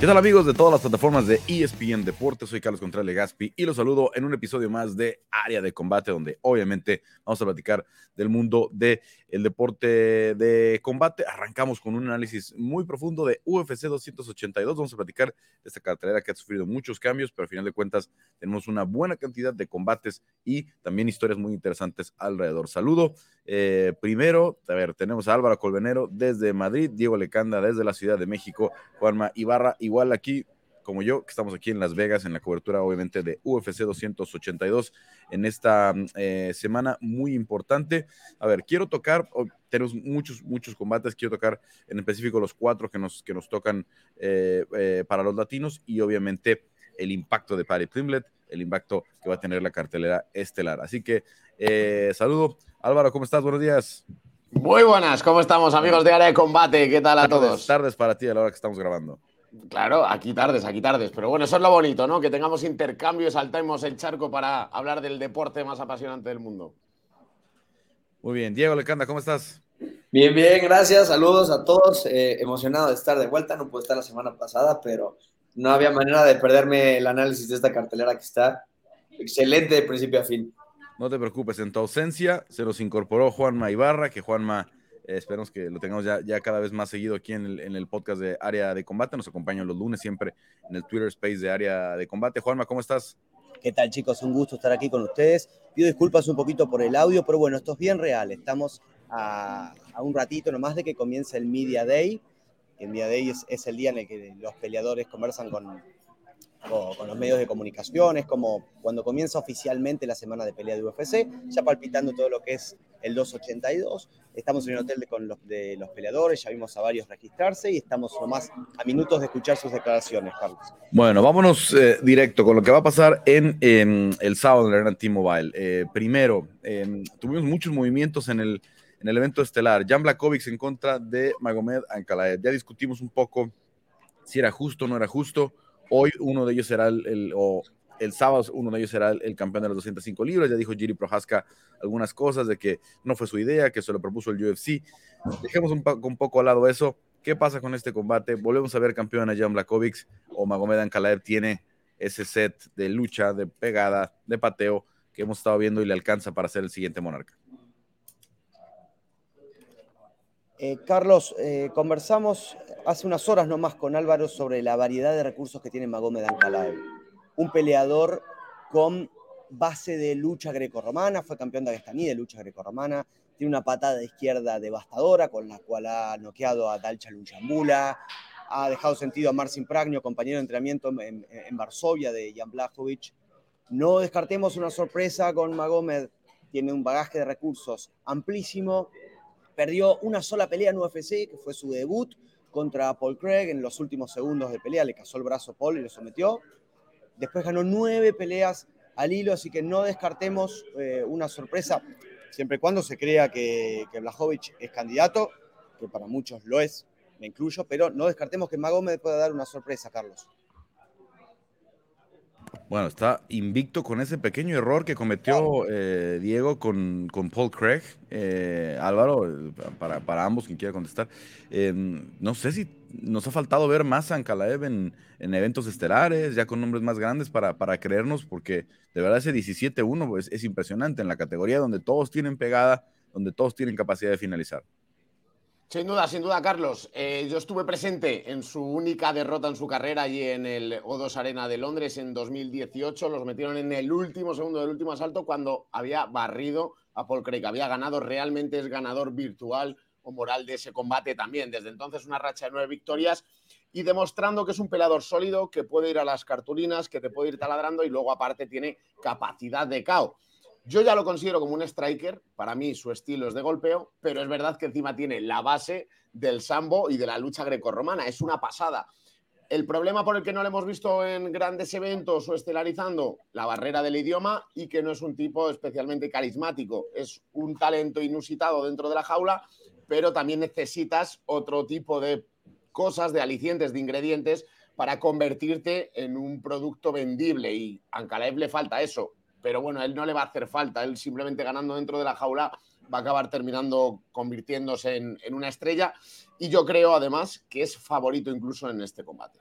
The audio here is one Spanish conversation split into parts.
¿Qué tal amigos de todas las plataformas de ESPN Deportes? Soy Carlos Contreras Gaspi y los saludo en un episodio más de Área de Combate, donde obviamente vamos a platicar del mundo del el deporte de combate. Arrancamos con un análisis muy profundo de UFC 282. Vamos a platicar de esta cartelera que ha sufrido muchos cambios, pero al final de cuentas tenemos una buena cantidad de combates y también historias muy interesantes alrededor. Saludo eh, primero, a ver, tenemos a Álvaro Colvenero desde Madrid, Diego Lecanda desde la Ciudad de México, Juanma Ibarra igual aquí como yo, que estamos aquí en Las Vegas en la cobertura obviamente de UFC 282 en esta eh, semana muy importante. A ver, quiero tocar, tenemos muchos, muchos combates, quiero tocar en específico los cuatro que nos, que nos tocan eh, eh, para los latinos y obviamente el impacto de Paddy Plimlet, el impacto que va a tener la cartelera estelar. Así que saludo. Álvaro, ¿cómo estás? Buenos días. Muy buenas, ¿cómo estamos amigos de Área de Combate? ¿Qué tal a todos? Tardes para ti a la hora que estamos grabando. Claro, aquí tardes, aquí tardes. Pero bueno, eso es lo bonito, ¿no? Que tengamos intercambio, saltemos el charco para hablar del deporte más apasionante del mundo. Muy bien. Diego Lecanda, ¿cómo estás? Bien, bien, gracias. Saludos a todos. Eh, emocionado de estar de vuelta. No pude estar la semana pasada, pero no había manera de perderme el análisis de esta cartelera que está excelente de principio a fin. No te preocupes, en tu ausencia se nos incorporó Juanma Ibarra, que Juanma esperemos que lo tengamos ya, cada vez más seguido aquí en el, podcast de Área de Combate. Nos acompañan los lunes siempre en el Twitter Space de Área de Combate. Juanma, ¿cómo estás? ¿Qué tal, chicos? Un gusto estar aquí con ustedes. Pido disculpas un poquito por el audio, pero bueno, esto es bien real. Estamos a, un ratito nomás de que comience el Media Day. El Media Day es, el día en el que los peleadores conversan con, con los medios de comunicación, es como cuando comienza oficialmente la semana de pelea de UFC, ya palpitando todo lo que es el 282. Estamos en un hotel de, con los, peleadores, ya vimos a varios registrarse y estamos nomás a minutos de escuchar sus declaraciones, Carlos. Bueno, vámonos eh, directo con lo que va a pasar en, el sábado en la Arena T-Mobile. Eh, primero, em, tuvimos muchos movimientos en el, en el evento estelar. Jan Blakovic en contra de Magomed Ankalaev. Ya discutimos un poco si era justo o no era justo. Hoy uno de ellos será el, el sábado uno de ellos será el, campeón de los 205 libras. Ya dijo Giri Prohaska algunas cosas de que no fue su idea, que se lo propuso el UFC. Dejemos un, un poco al lado eso. ¿Qué pasa con este combate? Volvemos a ver campeón a Jan Blakovic o Magomed Ankalaev tiene ese set de lucha, de pegada, de pateo que hemos estado viendo y le alcanza para ser el siguiente monarca. Eh, Carlos, eh, conversamos hace unas horas nomás con Álvaro sobre la variedad de recursos que tiene Magomed Ankalaev. Un peleador con base de lucha grecorromana, fue campeón de Agestaní de lucha grecorromana, tiene una patada de izquierda devastadora con la cual ha noqueado a Dalcha Luchambula, ha dejado sentido a Marcin Pragno, compañero de entrenamiento en, Varsovia de Jan Blachowicz. No descartemos una sorpresa con Magomed, tiene un bagaje de recursos amplísimo, Perdió una sola pelea en UFC, que fue su debut contra Paul Craig. En los últimos segundos de pelea le casó el brazo a Paul y lo sometió. Después ganó nueve peleas al hilo, así que no descartemos eh, una sorpresa, siempre y cuando se crea que, que Blajovic es candidato, que para muchos lo es, me incluyo, pero no descartemos que Magomez pueda dar una sorpresa, Carlos. Bueno, está invicto con ese pequeño error que cometió eh, Diego con, con, Paul Craig. Eh, Álvaro, para, para, ambos, quien quiera contestar. Eh, no sé si nos ha faltado ver más a Ankalaev en, en, eventos estelares, ya con nombres más grandes para, para creernos, porque de verdad ese 17-1 pues, es impresionante en la categoría donde todos tienen pegada, donde todos tienen capacidad de finalizar. Sin duda, sin duda, Carlos. Eh, yo estuve presente en su única derrota en su carrera allí en el O2 Arena de Londres en 2018. Los metieron en el último segundo del último asalto cuando había barrido a Paul Craig. Había ganado, realmente es ganador virtual o moral de ese combate también. Desde entonces una racha de nueve victorias y demostrando que es un pelador sólido, que puede ir a las cartulinas, que te puede ir taladrando y luego aparte tiene capacidad de KO. Yo ya lo considero como un striker, para mí su estilo es de golpeo, pero es verdad que encima tiene la base del sambo y de la lucha grecorromana, es una pasada. El problema por el que no lo hemos visto en grandes eventos o estelarizando, la barrera del idioma y que no es un tipo especialmente carismático, es un talento inusitado dentro de la jaula, pero también necesitas otro tipo de cosas, de alicientes, de ingredientes para convertirte en un producto vendible y a Ankalaev le falta eso pero bueno, él no le va a hacer falta, él simplemente ganando dentro de la jaula va a acabar terminando convirtiéndose en, en una estrella y yo creo además que es favorito incluso en este combate.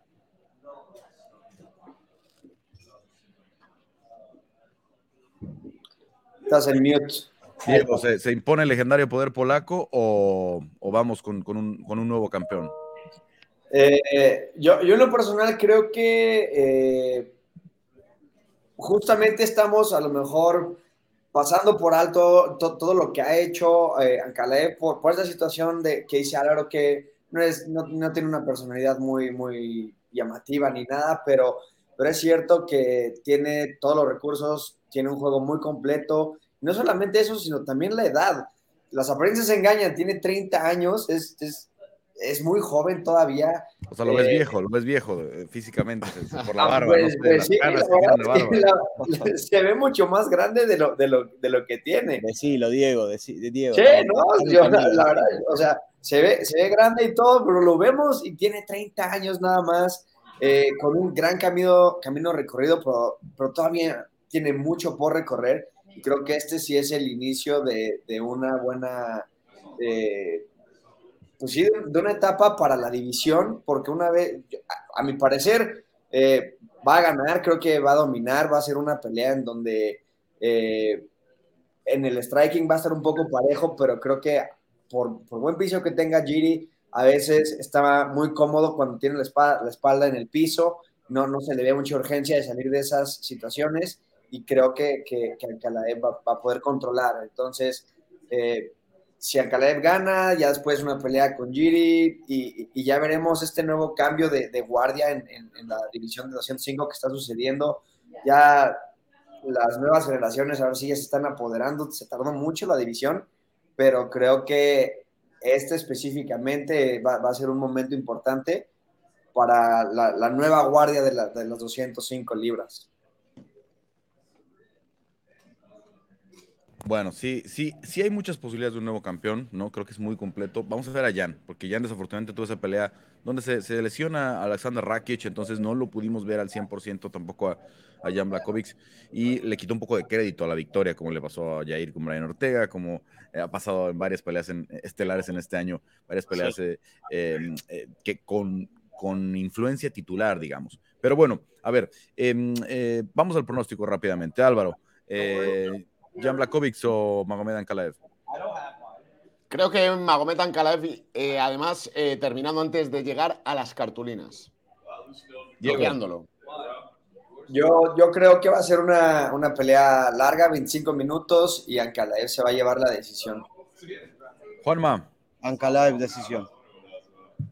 Estás en mute. Diego, ¿se, ¿se, impone el legendario poder polaco o, vamos con, con, un, nuevo campeón? Eh, yo, yo, en lo personal creo que eh, justamente estamos a lo mejor pasando por alto todo lo que ha hecho eh, Ancalé por, esa situación de que dice Álvaro que no, es, no, no, tiene una personalidad muy, muy llamativa ni nada, pero, pero es cierto que tiene todos los recursos, tiene un juego muy completo. No solamente eso, sino también la edad. Las apariencias engañan, tiene 30 años, es, es es muy joven todavía. O sea, lo ves eh, viejo, lo ves viejo eh, físicamente, por la barba. Pues, pues sí, se ve mucho más grande de lo, de lo, de lo que tiene. Decilo, Diego, de, Diego. Sí, no, yo, la, verdad, o sea, se ve, se ve grande y todo, pero lo vemos y tiene 30 años nada más, eh, con un gran camino, camino recorrido, pero, pero, todavía tiene mucho por recorrer. Y creo que este sí es el inicio de, de una buena pues sí, de una etapa para la división, porque una vez, a, mi parecer, eh, va a ganar, creo que va a dominar, va a ser una pelea en donde eh, en el striking va a estar un poco parejo, pero creo que por, buen piso que tenga Giri, a veces está muy cómodo cuando tiene la espalda, en el piso, no, no se le ve mucha urgencia de salir de esas situaciones y creo que, que, que va, a poder controlar. Entonces, eh, si Alcalá gana, ya después una pelea con Giri y, ya veremos este nuevo cambio de, guardia en, la división de 205 que está sucediendo. Ya las nuevas generaciones ahora sí ya se están apoderando, se tardó mucho la división, pero creo que este específicamente va, a ser un momento importante para la, nueva guardia de, de las 205 libras. Bueno, sí, sí, sí hay muchas posibilidades de un nuevo campeón, ¿no? Creo que es muy completo. Vamos a ver a Jan, porque Jan desafortunadamente tuvo esa pelea donde se, lesiona a Alexander Rakic, entonces no lo pudimos ver al 100% tampoco a, Jan Blakovic y le quitó un poco de crédito a la victoria, como le pasó a Jair con Brian Ortega, como ha pasado en varias peleas en, estelares en este año, varias peleas eh, em, eh, que con, con influencia titular, digamos. Pero bueno, a ver, em, eh, vamos al pronóstico rápidamente. Álvaro, Jan Blakovic o Magomed Ankalaev? Creo que Magomed Ankalaev, eh, además, eh, terminando antes de llegar a las cartulinas. Bloqueándolo. Yo, yo creo que va a ser una, pelea larga, 25 minutos, y Ankalaev se va a llevar la decisión. Juanma. Ankalaev, decisión.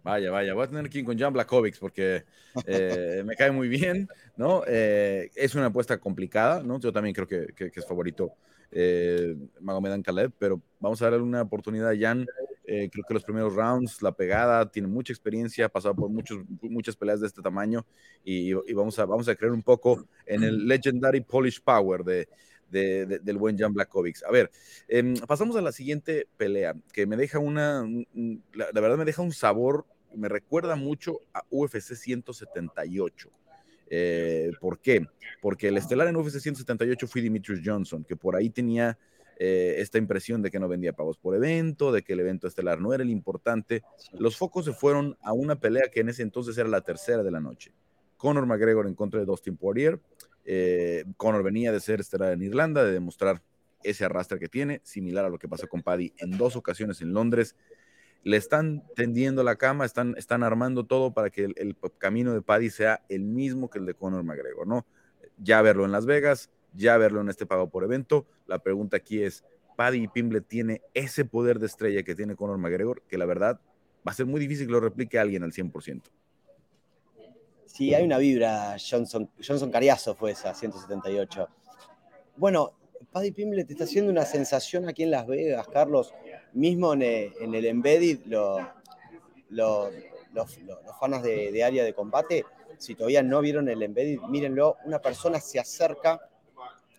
Vaya, vaya, voy a tener que ir con Jan Blakovic porque eh, me cae muy bien, ¿no? es una apuesta complicada, ¿no? Yo también creo que, que es favorito eh, Magomed Khaled, pero vamos a darle una oportunidad Jan. Eh, creo que los primeros rounds, la pegada, tiene mucha experiencia, ha pasado por muchos, muchas peleas de este tamaño y, vamos, a, vamos a creer un poco en el legendary Polish Power de, del buen Jan Blakovic. A ver, em, pasamos a la siguiente pelea, que me deja una, la, la verdad me deja un sabor, me recuerda mucho a UFC 178. Eh, ¿Por qué? Porque el estelar en UFC 178 fue Dimitrius Johnson, que por ahí tenía eh, esta impresión de que no vendía pagos por evento, de que el evento estelar no era el importante. Los focos se fueron a una pelea que en ese entonces era la tercera de la noche. Conor McGregor en contra de Dustin Poirier. Eh, Conor venía de ser estelar en Irlanda, de demostrar ese arrastre que tiene, similar a lo que pasó con Paddy en dos ocasiones en Londres le están tendiendo la cama, están, están armando todo para que el, camino de Paddy sea el mismo que el de Conor McGregor, ¿no? Ya verlo en Las Vegas, ya verlo en este pago por evento. La pregunta aquí es, Paddy Pimble tiene ese poder de estrella que tiene Conor McGregor, que la verdad va a ser muy difícil que lo replique alguien al 100%. Sí, hay una vibra, Johnson, Johnson Cariazo fue esa, 178. Bueno, Paddy Pimble te está haciendo una sensación aquí en Las Vegas, Carlos mismo en el, embedded, los, los, fans de, área de combate, si todavía no vieron el embedded, mírenlo, una persona se acerca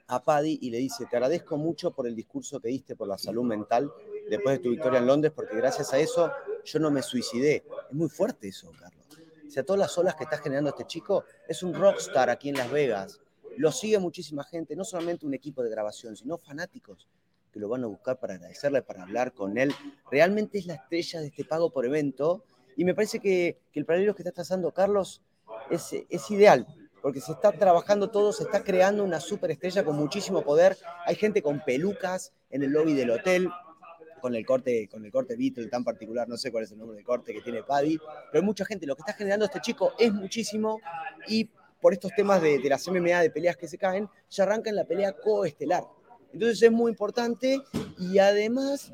a Paddy y le dice, te agradezco mucho por el discurso que diste por la salud mental después de tu victoria en Londres, porque gracias a eso yo no me suicidé. Es muy fuerte eso, Carlos. O sea, todas las olas que está generando este chico, es un rockstar aquí en Las Vegas. Lo sigue muchísima gente, no solamente un equipo de grabación, sino fanáticos que lo van a buscar para agradecerle, para hablar con él. Realmente es la estrella de este pago por evento y me parece que, el paralelo que está trazando Carlos es, es ideal. porque se está trabajando todo, se está creando una superestrella con muchísimo poder. Hay gente con pelucas en el lobby del hotel, con el corte, con el corte Beatle tan particular, no sé cuál es el nombre del corte que tiene Paddy, pero hay mucha gente. Lo que está generando este chico es muchísimo y por estos temas de, de las MMA, de peleas que se caen, ya arranca en la pelea coestelar. Entonces es muy importante y además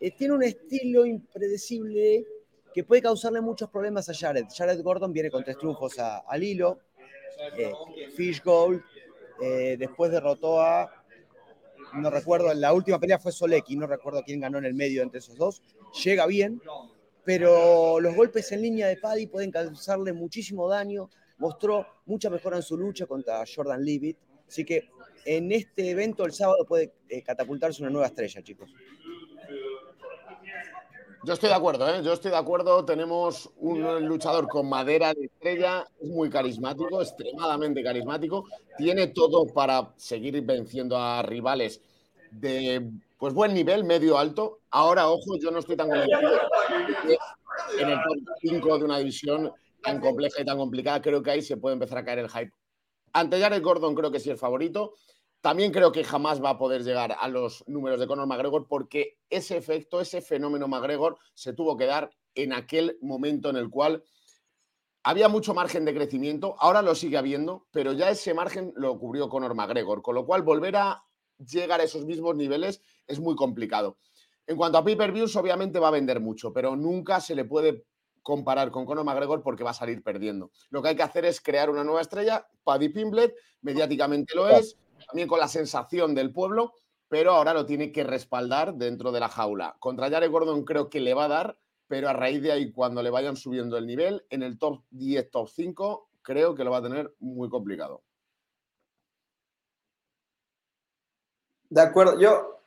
eh, tiene un estilo impredecible que puede causarle muchos problemas a Jared. Jared Gordon viene con tres triunfos al hilo, eh, Fish Gold, eh, después derrotó a, no recuerdo, la última pelea fue Solecki, no recuerdo quién ganó en el medio entre esos dos, llega bien, pero los golpes en línea de Paddy pueden causarle muchísimo daño, mostró mucha mejora en su lucha contra Jordan Leavitt, así que en este evento el sábado puede eh, catapultarse una nueva estrella, chicos. Yo estoy de acuerdo, ¿eh? yo estoy de acuerdo. Tenemos un luchador con madera de estrella, es muy carismático, extremadamente carismático. Tiene todo para seguir venciendo a rivales de pues buen nivel, medio alto. Ahora, ojo, yo no estoy tan convencido en el top 5 de una división tan compleja y tan complicada. Creo que ahí se puede empezar a caer el hype. Ante Jared Gordon creo que sí es favorito. También creo que jamás va a poder llegar a los números de Conor McGregor porque ese efecto, ese fenómeno McGregor se tuvo que dar en aquel momento en el cual había mucho margen de crecimiento, ahora lo sigue habiendo, pero ya ese margen lo cubrió Conor McGregor, con lo cual volver a llegar a esos mismos niveles es muy complicado. En cuanto a pay-per-views, obviamente va a vender mucho, pero nunca se le puede comparar con Conor McGregor porque va a salir perdiendo. Lo que hay que hacer es crear una nueva estrella. Paddy Pimblet, mediáticamente lo es, también con la sensación del pueblo, pero ahora lo tiene que respaldar dentro de la jaula. Contra Jared Gordon creo que le va a dar, pero a raíz de ahí, cuando le vayan subiendo el nivel, en el top 10, top 5, creo que lo va a tener muy complicado. De acuerdo, yo.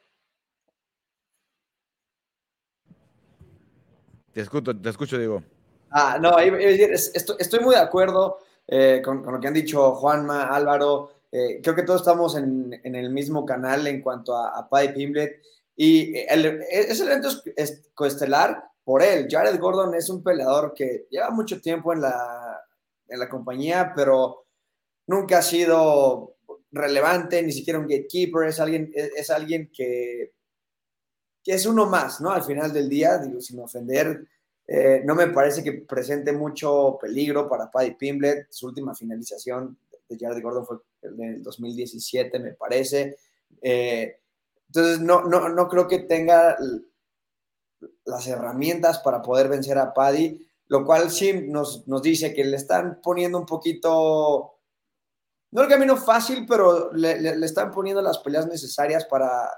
Te escucho, te escucho Diego. Ah, no, estoy, muy de acuerdo eh, con, con, lo que han dicho Juanma, Álvaro. Eh, creo que todos estamos en, el mismo canal en cuanto a, a Paddy Pimblet. Y el, ese evento es coestelar por él. Jared Gordon es un peleador que lleva mucho tiempo en la, en la compañía, pero nunca ha sido relevante, ni siquiera un gatekeeper. Es alguien, es, alguien que, que, es uno más, ¿no? Al final del día, digo, sin ofender. Eh, no me parece que presente mucho peligro para Paddy Pimblet. Su última finalización de Jared Gordon fue el 2017, me parece. Eh, entonces, no, no, no creo que tenga las herramientas para poder vencer a Paddy, lo cual sí nos, nos dice que le están poniendo un poquito, no el camino fácil, pero le, le, están poniendo las peleas necesarias para,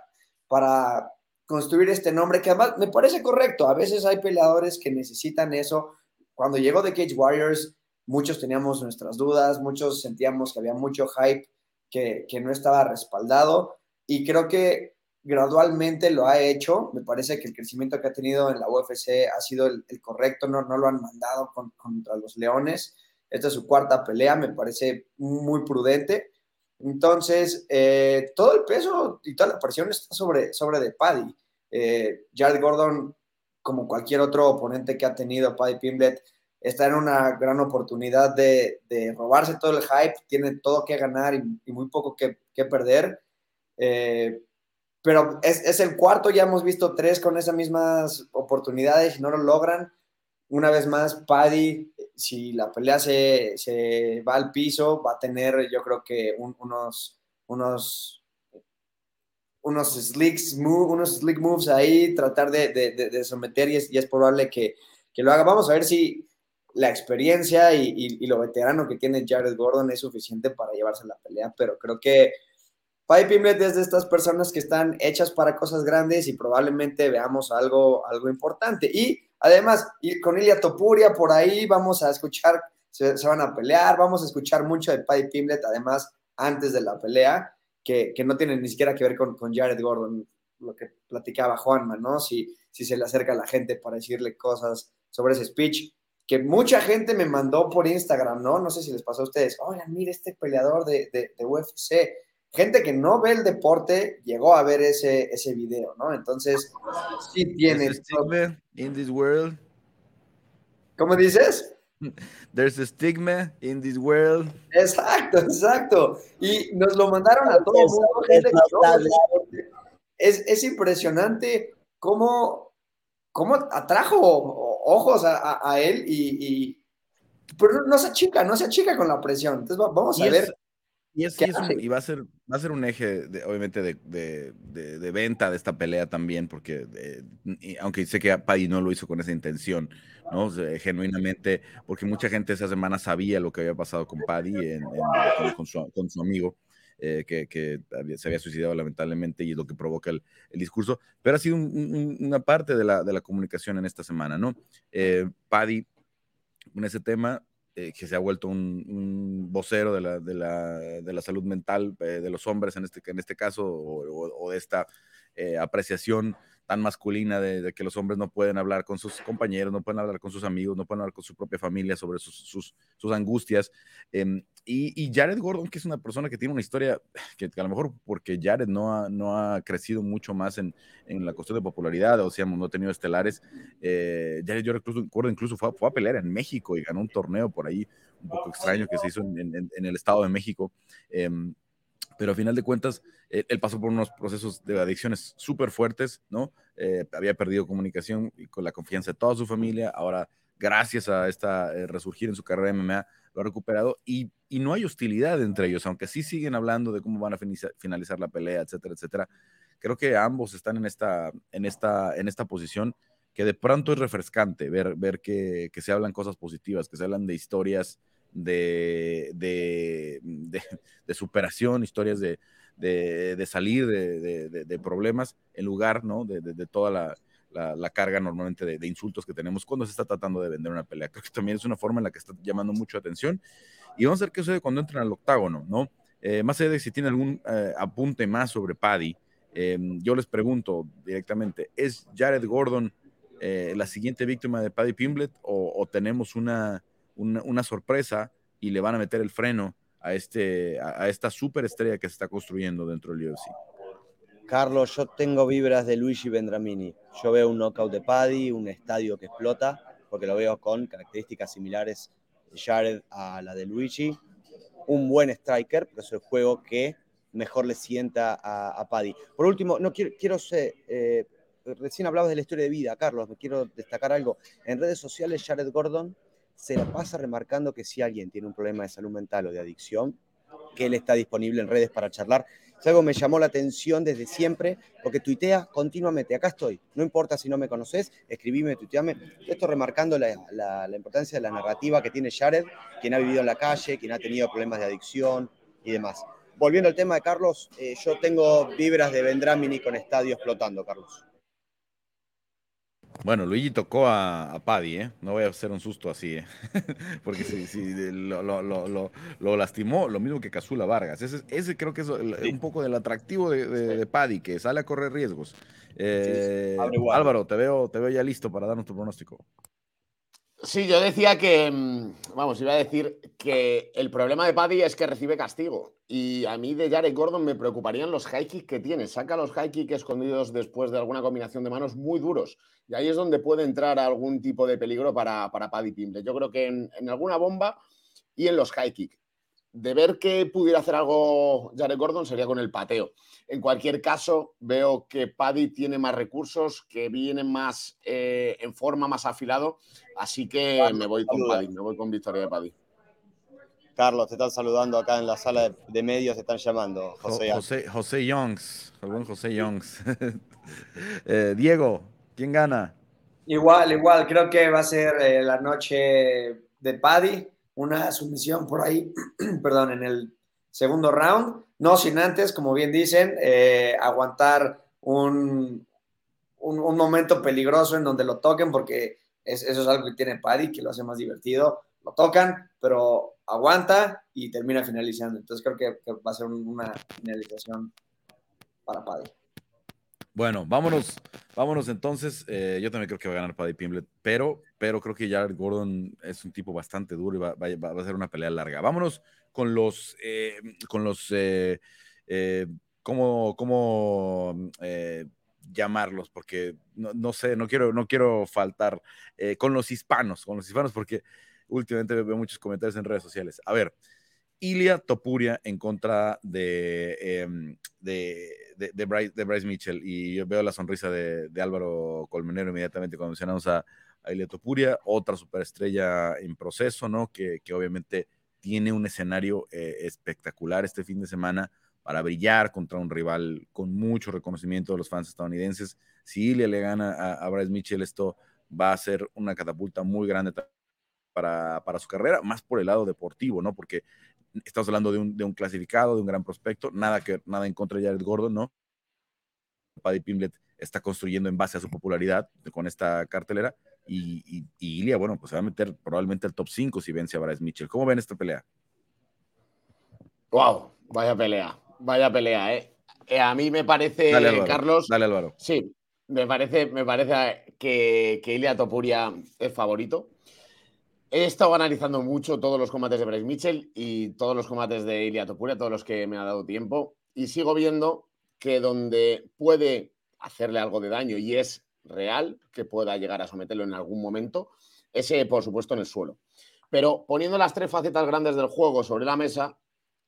para construir este nombre, que además me parece correcto. A veces hay peleadores que necesitan eso. Cuando llegó The Cage Warriors, muchos teníamos nuestras dudas, muchos sentíamos que había mucho hype que, que no estaba respaldado y creo que gradualmente lo ha hecho. Me parece que el crecimiento que ha tenido en la UFC ha sido el, correcto, no, no lo han mandado contra los Leones. Esta es su cuarta pelea, me parece muy prudente. Entonces, eh, todo el peso y toda la presión está sobre, sobre de Paddy. Eh, Jared Gordon, como cualquier otro oponente que ha tenido Paddy Pimblet, está en una gran oportunidad de, robarse todo el hype, tiene todo que ganar y, muy poco que, perder. Eh, pero es, el cuarto, ya hemos visto tres con esas mismas oportunidades y no lo logran. Una vez más, Paddy, si la pelea se, va al piso, va a tener yo creo que unos, unos, unos, slicks unos slick moves ahí, tratar de, someter y es, y es probable que, que, lo haga. Vamos a ver si, la experiencia y, lo veterano que tiene Jared Gordon es suficiente para llevarse la pelea, pero creo que Paddy Pimblet es de estas personas que están hechas para cosas grandes y probablemente veamos algo, algo importante. Y además, con Ilia Topuria por ahí vamos a escuchar, se, van a pelear, vamos a escuchar mucho de Paddy Pimblet, además, antes de la pelea, que, no tiene ni siquiera que ver con, con Jared Gordon, lo que platicaba Juanma, ¿no? Si, si se le acerca a la gente para decirle cosas sobre ese speech que mucha gente me mandó por Instagram, ¿no? No sé si les pasó a ustedes. Oigan, mire este peleador de, de, UFC. Gente que no ve el deporte llegó a ver ese, ese video, ¿no? Entonces, sí tiene. In this world. ¿Cómo dices? There's a stigma in this world. Exacto, exacto. Y nos lo mandaron a todo el mundo. Es, es, impresionante cómo, cómo atrajo ojos a, a, él y, y, pero no se achica, no se achica con la presión. Entonces vamos a ver y, es, y, va, a ser, va a ser un eje, de, obviamente, de, de, de, venta de esta pelea también, porque aunque sé que Paddy no lo hizo con esa intención, ¿no? genuinamente, porque mucha gente esa semana sabía lo que había pasado con Paddy en, con, su, con, su, amigo. Eh, que, que, se había suicidado lamentablemente y es lo que provoca el, el discurso, pero ha sido una parte de la, de la comunicación en esta semana, ¿no? Eh, Paddy, en ese tema, eh, que se ha vuelto un, vocero de la, de, la, de la, salud mental eh, de los hombres en este, en este caso, o, de esta eh, apreciación tan masculina de, que los hombres no pueden hablar con sus compañeros, no pueden hablar con sus amigos, no pueden hablar con su propia familia sobre sus, sus, sus angustias. Em, y, Jared Gordon, que es una persona que tiene una historia que, a lo mejor porque Jared no ha, no ha crecido mucho más en, en la cuestión de popularidad, o sea, no ha tenido estelares, eh, Jared Gordon incluso fue, fue, a pelear en México y ganó un torneo por ahí un poco extraño que se hizo en, en, el Estado de México. Eh, pero a final de cuentas, eh, él pasó por unos procesos de adicciones súper fuertes, ¿no? Eh, había perdido comunicación y con la confianza de toda su familia, ahora gracias a esta eh, resurgir en su carrera de MMA, lo ha recuperado y, y, no hay hostilidad entre ellos, aunque sí siguen hablando de cómo van a finalizar la pelea, etcétera, etcétera. Creo que ambos están en esta, en esta, en esta posición que de pronto es refrescante ver, ver que, que se hablan cosas positivas, que se hablan de historias de, de, superación, historias de, salir de, problemas, en lugar ¿no? de, toda la, la, carga normalmente de, insultos que tenemos cuando se está tratando de vender una pelea. Creo que también es una forma en la que está llamando mucho atención. Y vamos a ver qué sucede cuando entren al octágono, ¿no? Eh, más allá de si tiene algún eh, apunte más sobre Paddy, em, yo les pregunto directamente, ¿es Jared Gordon eh, la siguiente víctima de Paddy Pimblet o tenemos una, una, sorpresa y le van a meter el freno a, este, a, esta superestrella que se está construyendo dentro del UFC. Carlos, yo tengo vibras de Luigi Vendramini. Yo veo un knockout de Paddy, un estadio que explota, porque lo veo con características similares de Jared a la de Luigi. Un buen striker, pero es el juego que mejor le sienta a, Paddy. Por último, no quiero, quiero ser, eh, recién hablabas de la historia de vida, Carlos, me quiero destacar algo. En redes sociales, Jared Gordon se la pasa remarcando que si alguien tiene un problema de salud mental o de adicción, que él está disponible en redes para charlar. Es algo que me llamó la atención desde siempre, porque tuitea continuamente. Acá estoy, no importa si no me conoces, escribime, tuiteame. Esto remarcando la, importancia de la narrativa que tiene Jared, quien ha vivido en la calle, quien ha tenido problemas de adicción y demás. Volviendo al tema de Carlos, eh, yo tengo vibras de Vendramini con estadio explotando, Carlos. Bueno, Luigi tocó a, Paddy, ¿eh? No voy a hacer un susto así, ¿eh? Porque si, lo, lastimó, lo mismo que Casula Vargas. Ese, creo que es un poco del atractivo de, Paddy, que sale a correr riesgos. Eh, Álvaro, te veo, te veo ya listo para darnos tu pronóstico. Sí, yo decía que, mm, vamos, iba a decir que el problema de Paddy es que recibe castigo. Y a mí de Jared Gordon me preocuparían los high kicks que tiene. Saca los high kicks escondidos después de alguna combinación de manos muy duros. Y ahí es donde puede entrar algún tipo de peligro para, para Paddy Pimble. Yo creo que en, en alguna bomba y en los high kicks de ver que pudiera hacer algo Jared Gordon sería con el pateo. En cualquier caso, veo que Paddy tiene más recursos, que viene más eh, en forma, más afilado, así que me voy con Paddy, me voy con victoria de Paddy. Carlos, te están saludando acá en la sala de, medios, te están llamando. José, José, José Youngs, José Youngs. Eh, Diego, ¿quién gana? Igual, igual, creo que va a ser eh, la noche de Paddy una sumisión por ahí, perdón, en el segundo round, no sin antes, como bien dicen, eh, aguantar un, un, momento peligroso en donde lo toquen, porque eso es algo que tiene Paddy, que lo hace más divertido. Lo tocan, pero aguanta y termina finalizando. Entonces creo que va a ser una finalización para Paddy. Bueno, vámonos, vámonos entonces. Eh, yo también creo que va a ganar Paddy Pimblet, pero, pero creo que Jared Gordon es un tipo bastante duro y va, a ser una pelea larga. Vámonos con los, eh, con los, eh, ¿cómo, cómo llamarlos? Porque no, no, sé, no quiero, no quiero faltar con los hispanos, con los hispanos, porque últimamente veo muchos comentarios en redes sociales. A ver, Ilia Topuria en contra de, em, de, de, Bryce, Mitchell. Y yo veo la sonrisa de, Álvaro Colmenero inmediatamente cuando mencionamos a, a Ilia Topuria, otra superestrella en proceso, ¿no? Que, que obviamente tiene un escenario eh, espectacular este fin de semana para brillar contra un rival con mucho reconocimiento de los fans estadounidenses. Si Ilia le gana a, a Bryce Mitchell, esto va a ser una catapulta muy grande para, para, su carrera, más por el lado deportivo, ¿no? Porque estamos hablando de un, de un clasificado, de un gran prospecto, nada, que, nada en contra de Jared Gordon, ¿no? Paddy Pimblet está construyendo en base a su popularidad con esta cartelera y, y, y Ilia, bueno, pues se va a meter probablemente al top 5 si vence a Bryce Mitchell. ¿Cómo ven esta pelea? Wow, vaya pelea, vaya pelea, ¿eh? eh a mí me parece, Carlos. Dale, Álvaro. Sí, me parece, me parece que, que Ilia Topuria es favorito. He estado analizando mucho todos los combates de Bryce Mitchell y todos los combates de Ilia Topuria, todos los que me ha dado tiempo, y sigo viendo que donde puede hacerle algo de daño y es real que pueda llegar a someterlo en algún momento, ese por supuesto en el suelo. Pero poniendo las tres facetas grandes del juego sobre la mesa,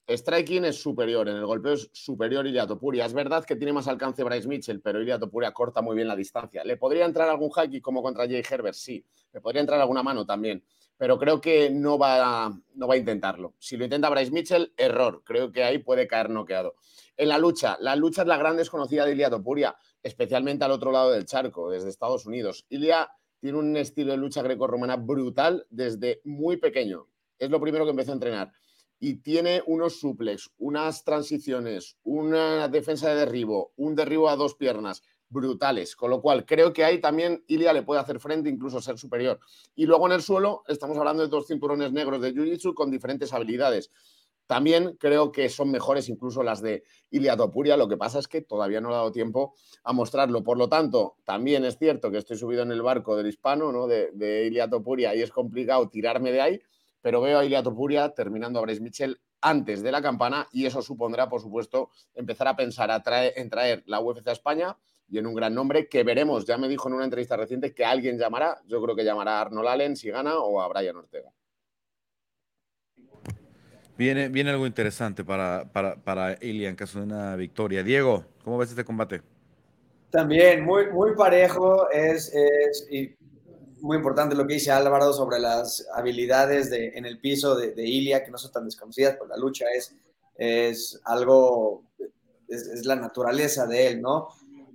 striking es superior, en el golpeo es superior Ilia Topuria. Es verdad que tiene más alcance Bryce Mitchell, pero Ilia Topuria corta muy bien la distancia. ¿Le podría entrar algún high como contra Jay Herbert? Sí. ¿Le podría entrar alguna mano también? Pero creo que no va, no va a intentarlo. Si lo intenta Bryce Mitchell, error. Creo que ahí puede caer noqueado. En la lucha, la lucha es la gran desconocida de Ilia Topuria, especialmente al otro lado del charco, desde Estados Unidos. Ilia tiene un estilo de lucha greco-romana brutal desde muy pequeño. Es lo primero que empezó a entrenar. Y tiene unos suplex, unas transiciones, una defensa de derribo, un derribo a dos piernas, brutales. Con lo cual, creo que ahí también Ilia le puede hacer frente, incluso ser superior. Y luego en el suelo, estamos hablando de dos cinturones negros de Jiu-Jitsu con diferentes habilidades. También creo que son mejores incluso las de Ilia Topuria. Lo que pasa es que todavía no he dado tiempo a mostrarlo. Por lo tanto, también es cierto que estoy subido en el barco del hispano, ¿no? De, de Ilia Topuria y es complicado tirarme de ahí, pero veo a Ilia Topuria terminando a Bryce Mitchell antes de la campana y eso supondrá, por supuesto, empezar a pensar a en traer la UFC a España y en un gran nombre que veremos. Ya me dijo en una entrevista reciente que alguien llamará. Yo creo que llamará a Arnold Allen si gana o a Brian Ortega. Viene, viene algo interesante para, para, para Ilya en caso de una victoria. Diego, ¿cómo ves este combate? También muy, muy parejo. Es, es muy importante lo que dice Álvaro sobre las habilidades de, en el piso de, de Ilia, que no son tan desconocidas, pues la lucha es, es algo, es, es la naturaleza de él, ¿no?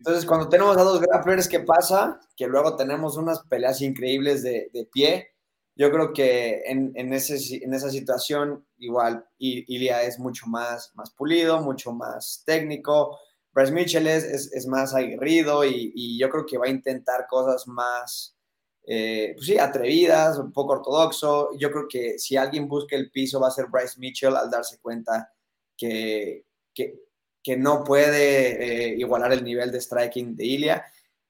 Entonces, cuando tenemos a dos grapplers, ¿qué pasa? Que luego tenemos unas peleas increíbles de, de pie. Yo creo que en, en, ese, en esa situación, igual, Ilia es mucho más, más pulido, mucho más técnico. Bryce Mitchell es, es, es más aguerrido y, y, yo creo que va a intentar cosas más, eh, pues sí, atrevidas, un poco ortodoxo. Yo creo que si alguien busca el piso va a ser Bryce Mitchell al darse cuenta que, que que no puede eh, igualar el nivel de striking de Ilia.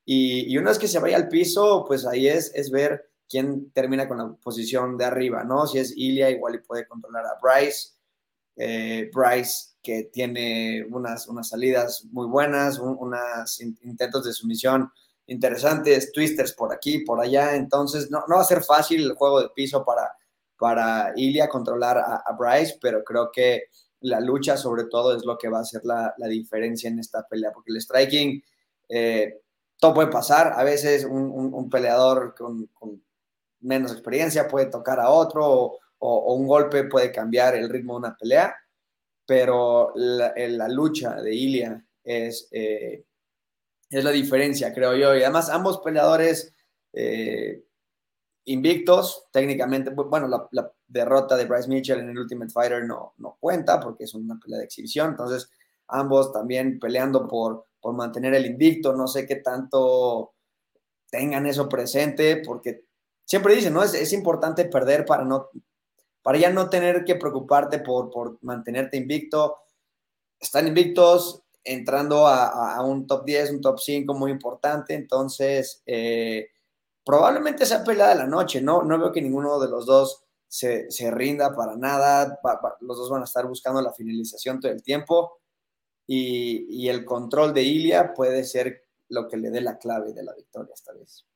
Y, una vez que se vaya al piso, pues ahí es, es ver quién termina con la posición de arriba, ¿no? Si es Ilia, igual y puede controlar a Bryce. Eh, Bryce, que tiene unas, unas salidas muy buenas, unos intentos de sumisión interesantes, twisters por aquí, por allá. Entonces, no, no va a ser fácil el juego de piso para, para Ilia controlar a Bryce, pero creo que la lucha sobre todo es lo que va a hacer la, diferencia en esta pelea, porque el striking, eh, todo puede pasar, a veces un, peleador con, menos experiencia puede tocar a otro o, un golpe puede cambiar el ritmo de una pelea, pero la, lucha de Ilia es, eh, es la diferencia, creo yo, y además ambos peleadores... Eh, invictos, técnicamente, bueno, la, derrota de Bryce Mitchell en el Ultimate Fighter no, no cuenta porque es una pelea de exhibición, entonces ambos también peleando por, por mantener el invicto, no sé qué tanto tengan eso presente, porque siempre dicen, ¿no? Es, es importante perder para, no, para ya no tener que preocuparte por, por mantenerte invicto. Están invictos, entrando a, un top 10, un top 5 muy importante, entonces... Eh, probablemente sea pelea de la noche, ¿no? No veo que ninguno de los dos se, rinda para nada, los dos van a estar buscando la finalización todo el tiempo y, el control de Ilia puede ser lo que le dé la clave de la victoria esta vez.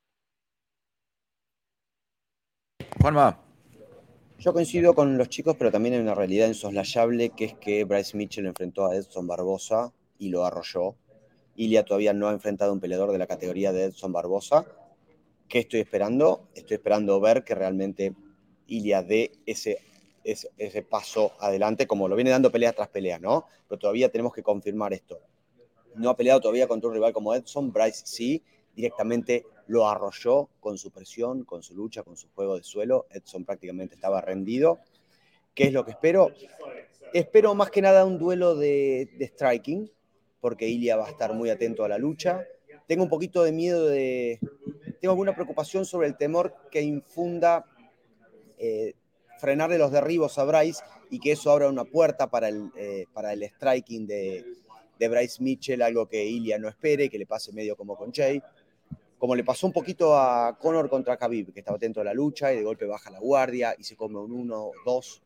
Juanma. Yo coincido con los chicos, pero también hay una realidad insoslayable, que es que Bryce Mitchell enfrentó a Edson Barbosa y lo arrolló. Ilia todavía no ha enfrentado a un peleador de la categoría de Edson Barbosa. ¿Qué estoy esperando? Estoy esperando ver que realmente Ilia dé ese, ese, paso adelante, como lo viene dando pelea tras pelea, ¿no? Pero todavía tenemos que confirmar esto. No ha peleado todavía contra un rival como Edson, Bryce sí, directamente lo arrolló con su presión, con su lucha, con su juego de suelo. Edson prácticamente estaba rendido. ¿Qué es lo que espero? Espero más que nada un duelo de, de striking, porque Ilia va a estar muy atento a la lucha. Tengo un poquito de miedo de... Tengo alguna preocupación sobre el temor que infunda eh, frenarle los derribos a Bryce y que eso abra una puerta para el, eh, para el striking de, de Bryce Mitchell, algo que Ilia no espere, que le pase medio como con Jay como le pasó un poquito a Conor contra Khabib, que estaba atento a la lucha y de golpe baja la guardia y se come un 1-2.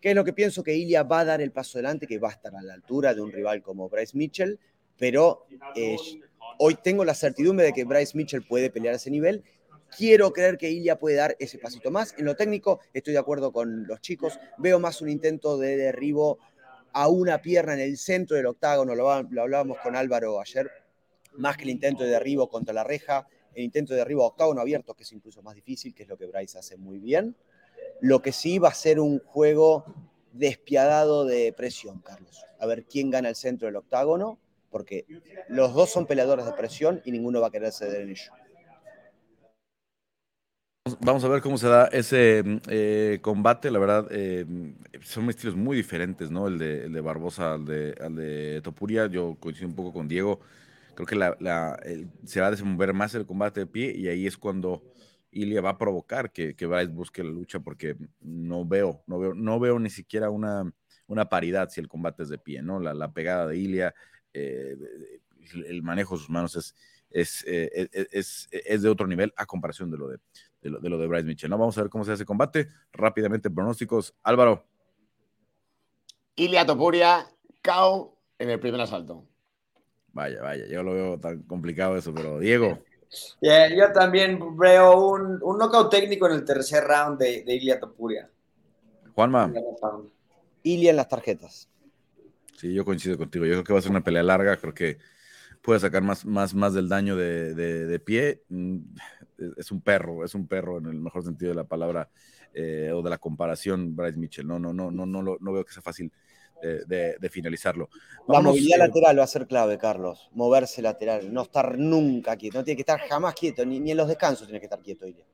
¿Qué es lo que pienso? Que Ilia va a dar el paso adelante, que va a estar a la altura de un rival como Bryce Mitchell, pero eh, hoy tengo la certidumbre de que Bryce Mitchell puede pelear a ese nivel. Quiero creer que Ilia puede dar ese pasito más. En lo técnico, estoy de acuerdo con los chicos. Veo más un intento de derribo a una pierna en el centro del octágono. Lo, lo hablábamos con Álvaro ayer más que el intento de derribo contra la reja, el intento de derribo a octágono abierto, que es incluso más difícil, que es lo que Bryce hace muy bien. Lo que sí va a ser un juego despiadado de presión, Carlos. A ver quién gana el centro del octágono, porque los dos son peleadores de presión y ninguno va a querer ceder en ello. Vamos a ver cómo se da ese eh, combate. La verdad, eh, son estilos muy diferentes, ¿no? El de, el de Barbosa al de, Topuria. Yo coincido un poco con Diego creo que la, se va a desenvolver más el combate de pie y ahí es cuando Ilia va a provocar que, que Bryce busque la lucha porque no veo, no veo, no veo ni siquiera una, paridad si el combate es de pie, ¿no? La, pegada de Ilia, eh, el manejo de sus manos es, es, eh, e, e, es, es, de otro nivel a comparación de lo de, de, lo, de Bryce Mitchell, ¿no? Vamos a ver cómo se hace el combate. Rápidamente, pronósticos. Álvaro. Ilia Topuria, KO en el primer asalto. Vaya, vaya, yo lo veo tan complicado eso, pero Diego. yo también veo un, un knockout técnico en el tercer round de, de Ilia Topuria. Juanma. Ilia en las tarjetas. Sí, yo coincido contigo. Yo creo que va a ser una pelea larga. Creo que puede sacar más, más, más del daño de, de, pie. Mm, es un perro, es un perro en el mejor sentido de la palabra eh, o de la comparación, Bryce Mitchell. No, no, no, no, no, no veo que sea fácil de, finalizarlo. la movilidad eh, lateral va a ser clave, Carlos. Moverse lateral, no estar nunca quieto, no tiene que estar jamás quieto, ni, en los descansos tiene que estar quieto, Ilia.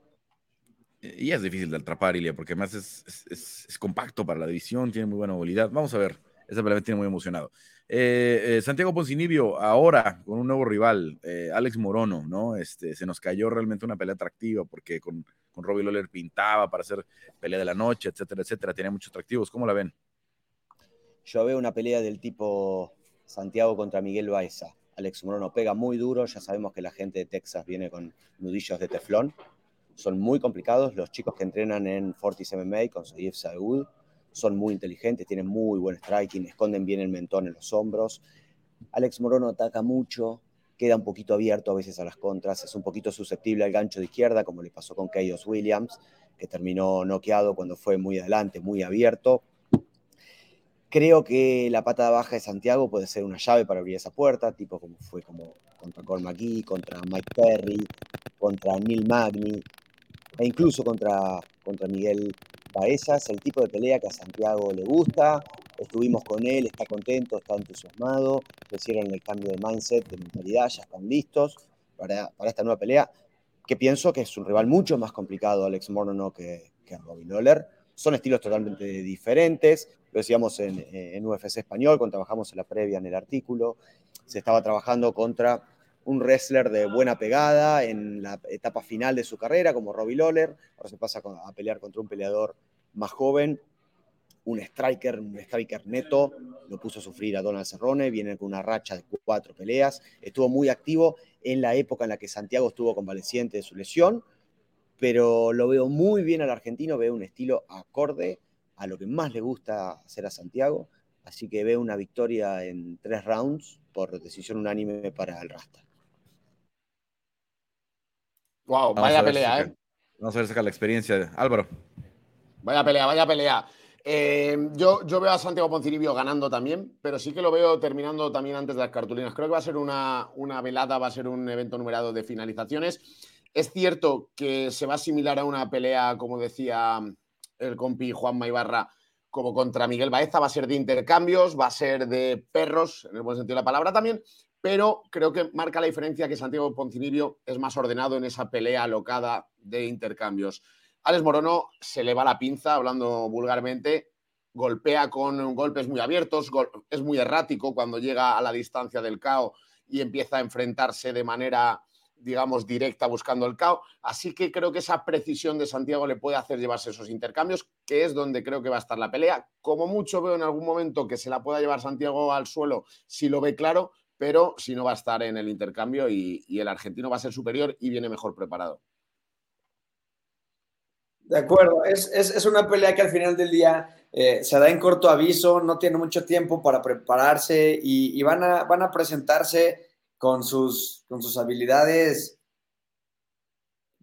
Y es difícil de atrapar, Ilia, porque además es, compacto para la división, tiene muy buena movilidad. Vamos a ver, esa pelea me tiene muy emocionado. Eh, eh, Santiago Poncinibio, ahora con un nuevo rival, Alex Morono, ¿no? Este, se nos cayó realmente una pelea atractiva porque con, con Robbie Lawler pintaba para hacer pelea de la noche, etcétera, etcétera. Tenía muchos atractivos. ¿Cómo la ven? Yo veo una pelea del tipo Santiago contra Miguel Baeza. Alex Morono pega muy duro, ya sabemos que la gente de Texas viene con nudillos de teflón. Son muy complicados. Los chicos que entrenan en Fortis MMA con Saif Saud son muy inteligentes, tienen muy buen striking, esconden bien el mentón en los hombros. Alex Morono ataca mucho, queda un poquito abierto a veces a las contras, es un poquito susceptible al gancho de izquierda, como le pasó con Keyos Williams, que terminó noqueado cuando fue muy adelante, muy abierto. Creo que la pata baja de Santiago puede ser una llave para abrir esa puerta, tipo como fue como contra McGee, contra Mike Perry, contra Neil Magni, e incluso contra, contra Miguel Es el tipo de pelea que a Santiago le gusta. Estuvimos con él, está contento, está entusiasmado. Hicieron el cambio de mindset, de mentalidad, ya están listos para, para esta nueva pelea. Que pienso que es un rival mucho más complicado, Alex Morono, que, que Robin Oller son estilos totalmente diferentes, lo decíamos en, UFC español, cuando trabajamos en la previa en el artículo, se estaba trabajando contra un wrestler de buena pegada en la etapa final de su carrera, como Robbie Lawler, ahora se pasa a pelear contra un peleador más joven, un striker, un striker neto, lo puso a sufrir a Donald Cerrone, viene con una racha de cuatro peleas, estuvo muy activo en la época en la que Santiago estuvo convaleciente de su lesión, pero lo veo muy bien al argentino, veo un estilo acorde a lo que más le gusta hacer a Santiago, así que veo una victoria en tres rounds por decisión unánime para el Rasta. Wow, vaya pelea, ¿eh? Vamos a ver sacar la experiencia. Álvaro. Vaya pelea, vaya pelea. Eh, yo, yo, veo a Santiago Poncinibio ganando también, pero sí que lo veo terminando también antes de las cartulinas. Creo que va a ser una, una velada, va a ser un evento numerado de finalizaciones. Es cierto que se va a asimilar a una pelea, como decía el compi Juan Ibarra, como contra Miguel Baeza, va a ser de intercambios, va a ser de perros, en el buen sentido de la palabra también, pero creo que marca la diferencia que Santiago Poncinibio es más ordenado en esa pelea alocada de intercambios. Alex Morono se le va la pinza, hablando vulgarmente, golpea con golpes muy abiertos, es muy errático cuando llega a la distancia del KO y empieza a enfrentarse de manera, digamos, directa buscando el KO. Así que creo que esa precisión de Santiago le puede hacer llevarse esos intercambios, que es donde creo que va a estar la pelea. Como mucho veo en algún momento que se la pueda llevar Santiago al suelo si lo ve claro, pero si no va a estar en el intercambio y, el argentino va a ser superior y viene mejor preparado. De acuerdo, es, es, es, una pelea que al final del día eh, se da en corto aviso, no tiene mucho tiempo para prepararse y, van, a, van a presentarse con sus, con sus habilidades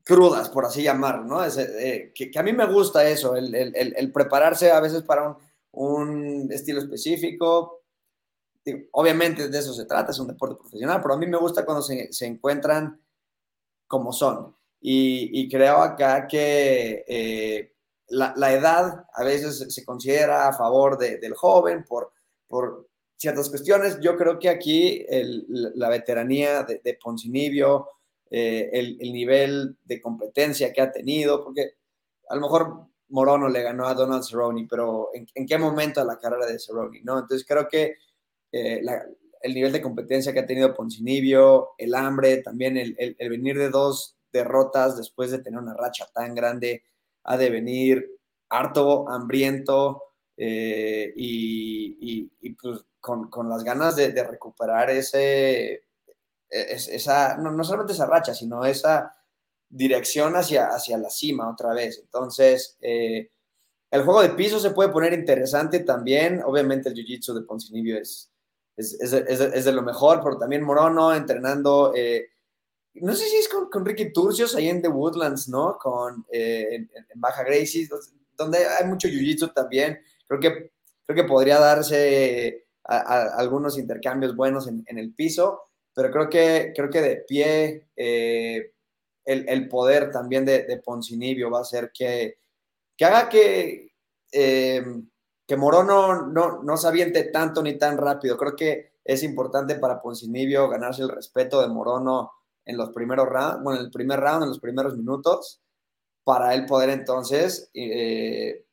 crudas, por así llamarlo, ¿no? Eh, que, que, a mí me gusta eso, el, el, el prepararse a veces para un, un estilo específico. Obviamente de eso se trata, es un deporte profesional, pero a mí me gusta cuando se, se encuentran como son. Y, creo acá que eh, la, edad a veces se considera a favor de, del joven por, por, ciertas cuestiones. Yo creo que aquí la veteranía de, de Poncinibio, eh, el, el, nivel de competencia que ha tenido, porque a lo mejor Morono le ganó a Donald Cerrone, pero ¿en, qué momento de la carrera de Cerrone? ¿no? Entonces creo que eh, el nivel de competencia que ha tenido Poncinibio, el hambre, también el, venir de dos derrotas después de tener una racha tan grande, ha de venir harto, hambriento eh, y, pues con, con las ganas de, recuperar ese, es, esa, no, no, solamente esa racha, sino esa dirección hacia, hacia la cima otra vez. Entonces, eh, el juego de piso se puede poner interesante también. Obviamente el jiu-jitsu de Poncinibio es, es, es, de lo mejor, pero también Morono entrenando... Eh, no sé si es con, con, Ricky Turcios ahí en The Woodlands, ¿no? Con, eh, en, Baja Gracie, donde hay mucho jiu-jitsu también. Creo que, creo que podría darse algunos intercambios buenos en, en, el piso, pero creo que, creo que de pie eh, el, el, poder también de, de, Poncinibio va a hacer que, que haga que, eh, que Morono no, no se aviente tanto ni tan rápido. Creo que es importante para Poncinibio ganarse el respeto de Morono en los primeros rounds, bueno, en el primer round, en los primeros minutos, para él poder entonces eh,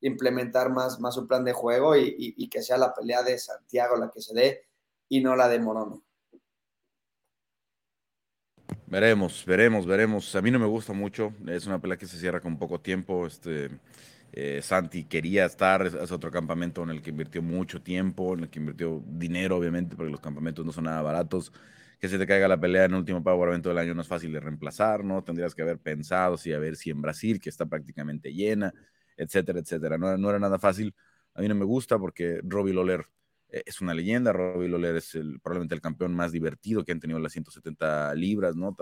implementar más, más su plan de juego y, y, y, que sea la pelea de Santiago la que se dé y no la de Morono. Veremos, veremos, veremos. A mí no me gusta mucho. Es una pelea que se cierra con poco tiempo. Este, eh, Santi quería estar, es otro campamento en el que invirtió mucho tiempo, en el que invirtió dinero, obviamente, porque los campamentos no son nada baratos que se te caiga la pelea en el último por evento del año no es fácil de reemplazar, ¿no? Tendrías que haber pensado, sí, a ver si en Brasil, que está prácticamente llena, etcétera, etcétera. No, era nada fácil. A mí no me gusta porque Robbie Loller eh, es una leyenda. Robbie Loller es probablemente el campeón más divertido que han tenido las 170 libras, ¿no?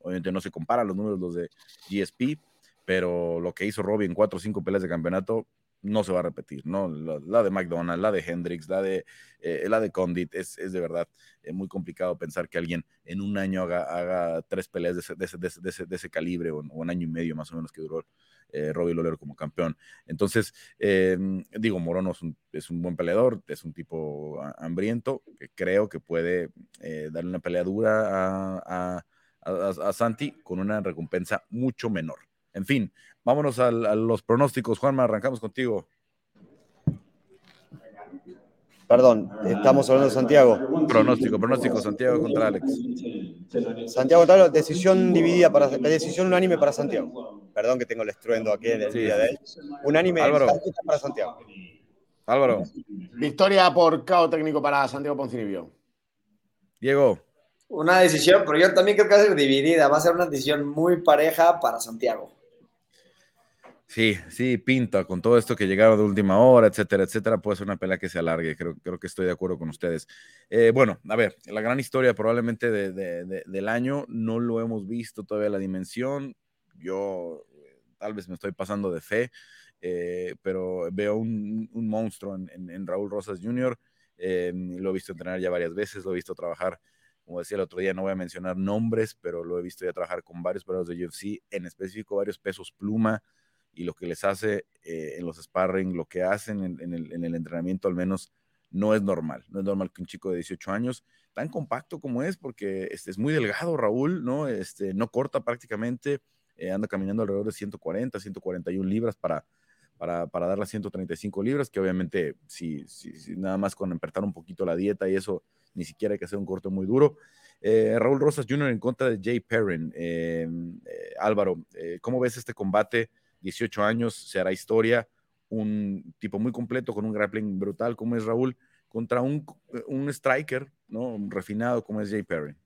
Obviamente no se comparan los números los de GSP, pero lo que hizo Robbie en cuatro o cinco peleas de campeonato no se va a repetir, ¿no? La, la de McDonald's, la de Hendrix, la de, eh, la de Condit, es, es de verdad eh, muy complicado pensar que alguien en un año haga, haga tres peleas de ese, de ese, de ese, de ese calibre o, un año y medio más o menos que duró eh, Robbie Lawler como campeón. Entonces, eh, digo, Morono es un, es un, buen peleador, es un tipo hambriento, que creo que puede darle una pelea dura a, a, a, a Santi con una recompensa mucho menor. En fin, vámonos a, a los pronósticos. Juanma, arrancamos contigo. Perdón, estamos hablando de Santiago. Pronóstico, pronóstico, Santiago contra Alex. Santiago contra decisión dividida para decisión unánime para Santiago. Perdón que tengo el estruendo aquí en el sí. día de él. Unánime Álvaro. para Santiago. Álvaro. Victoria por cao técnico para Santiago Poncinibio. Diego. Una decisión, pero yo también creo que va a ser dividida. Va a ser una decisión muy pareja para Santiago. Sí, sí, pinta con todo esto que llegaron de última hora, etcétera, etcétera. Puede ser una pelea que se alargue. Creo, creo que estoy de acuerdo con ustedes. Eh, bueno, a ver, la gran historia probablemente de, de, de, del año no lo hemos visto todavía la dimensión. Yo tal vez me estoy pasando de fe. eh, pero veo un, monstruo en, Raúl Rosas Jr. Eh, lo he visto entrenar ya varias veces, lo he visto trabajar, como decía el otro día, no voy a mencionar nombres, pero lo he visto ya trabajar con varios peleadores de UFC, en específico varios pesos pluma, y lo que les hace eh, en los sparring, lo que hacen en, el, entrenamiento al menos, no es normal. No es normal que un chico de 18 años, tan compacto como es, porque este, es muy delgado Raúl, ¿no? Este, no corta prácticamente, anda caminando alrededor de 140, 141 libras para para, para dar las 135 libras, que obviamente si, si, nada más con apretar un poquito la dieta y eso, ni siquiera hay que hacer un corte muy duro. Eh, Raúl Rosas Jr. en contra de Jay Perrin. Eh, eh, Álvaro, ¿cómo ves este combate? 18 años, se hará historia, un tipo muy completo con un grappling brutal como es Raúl, contra un, un striker, ¿no? refinado como es Jay Perrin.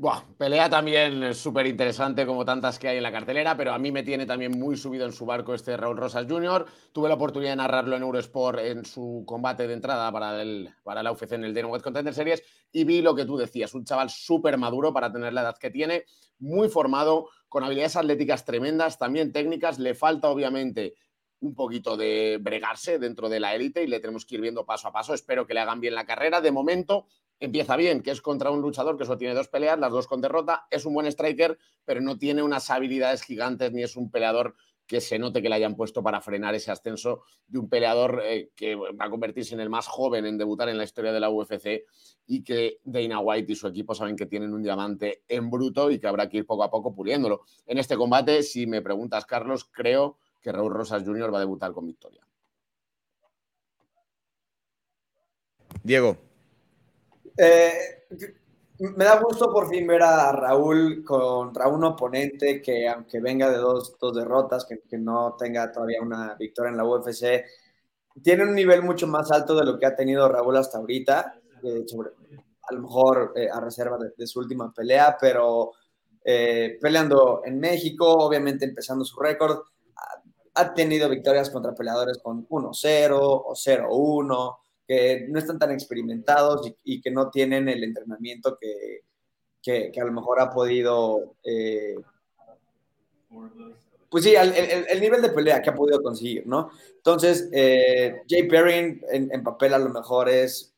Buah, pelea también súper interesante como tantas que hay en la cartelera, pero a mí me tiene también muy subido en su barco este Raúl Rosas Jr. Tuve la oportunidad de narrarlo en Eurosport en su combate de entrada para, el, para la UFC en el Dana White Contender Series y vi lo que tú decías, un chaval súper maduro para tener la edad que tiene, muy formado, con habilidades atléticas tremendas, también técnicas, le falta obviamente un poquito de bregarse dentro de la élite y le tenemos que ir viendo paso a paso. Espero que le hagan bien la carrera. De momento, empieza bien, que es contra un luchador que solo tiene dos peleas, las dos con derrota, es un buen striker, pero no tiene unas habilidades gigantes ni es un peleador que se note que le hayan puesto para frenar ese ascenso de un peleador eh, que va a convertirse en el más joven en debutar en la historia de la UFC y que Dana White y su equipo saben que tienen un diamante en bruto y que habrá que ir poco a poco puliéndolo. En este combate, si me preguntas, Carlos, creo que Raúl Rosas Jr. va a debutar con victoria. Diego, eh, me da gusto por fin ver a Raúl contra un oponente que, aunque venga de dos, dos derrotas, que, no tenga todavía una victoria en la UFC, tiene un nivel mucho más alto de lo que ha tenido Raúl hasta ahorita, eh, a lo mejor eh, a reserva de, su última pelea, pero peleando en México, obviamente empezando su récord, ha, ha tenido victorias contra peleadores con 1-0 o 0-1 que no están tan experimentados y, que no tienen el entrenamiento que, que, a lo mejor ha podido, eh, pues sí, el, nivel de pelea que ha podido conseguir, ¿no? Entonces, eh, Jay Perrin en, papel a lo mejor es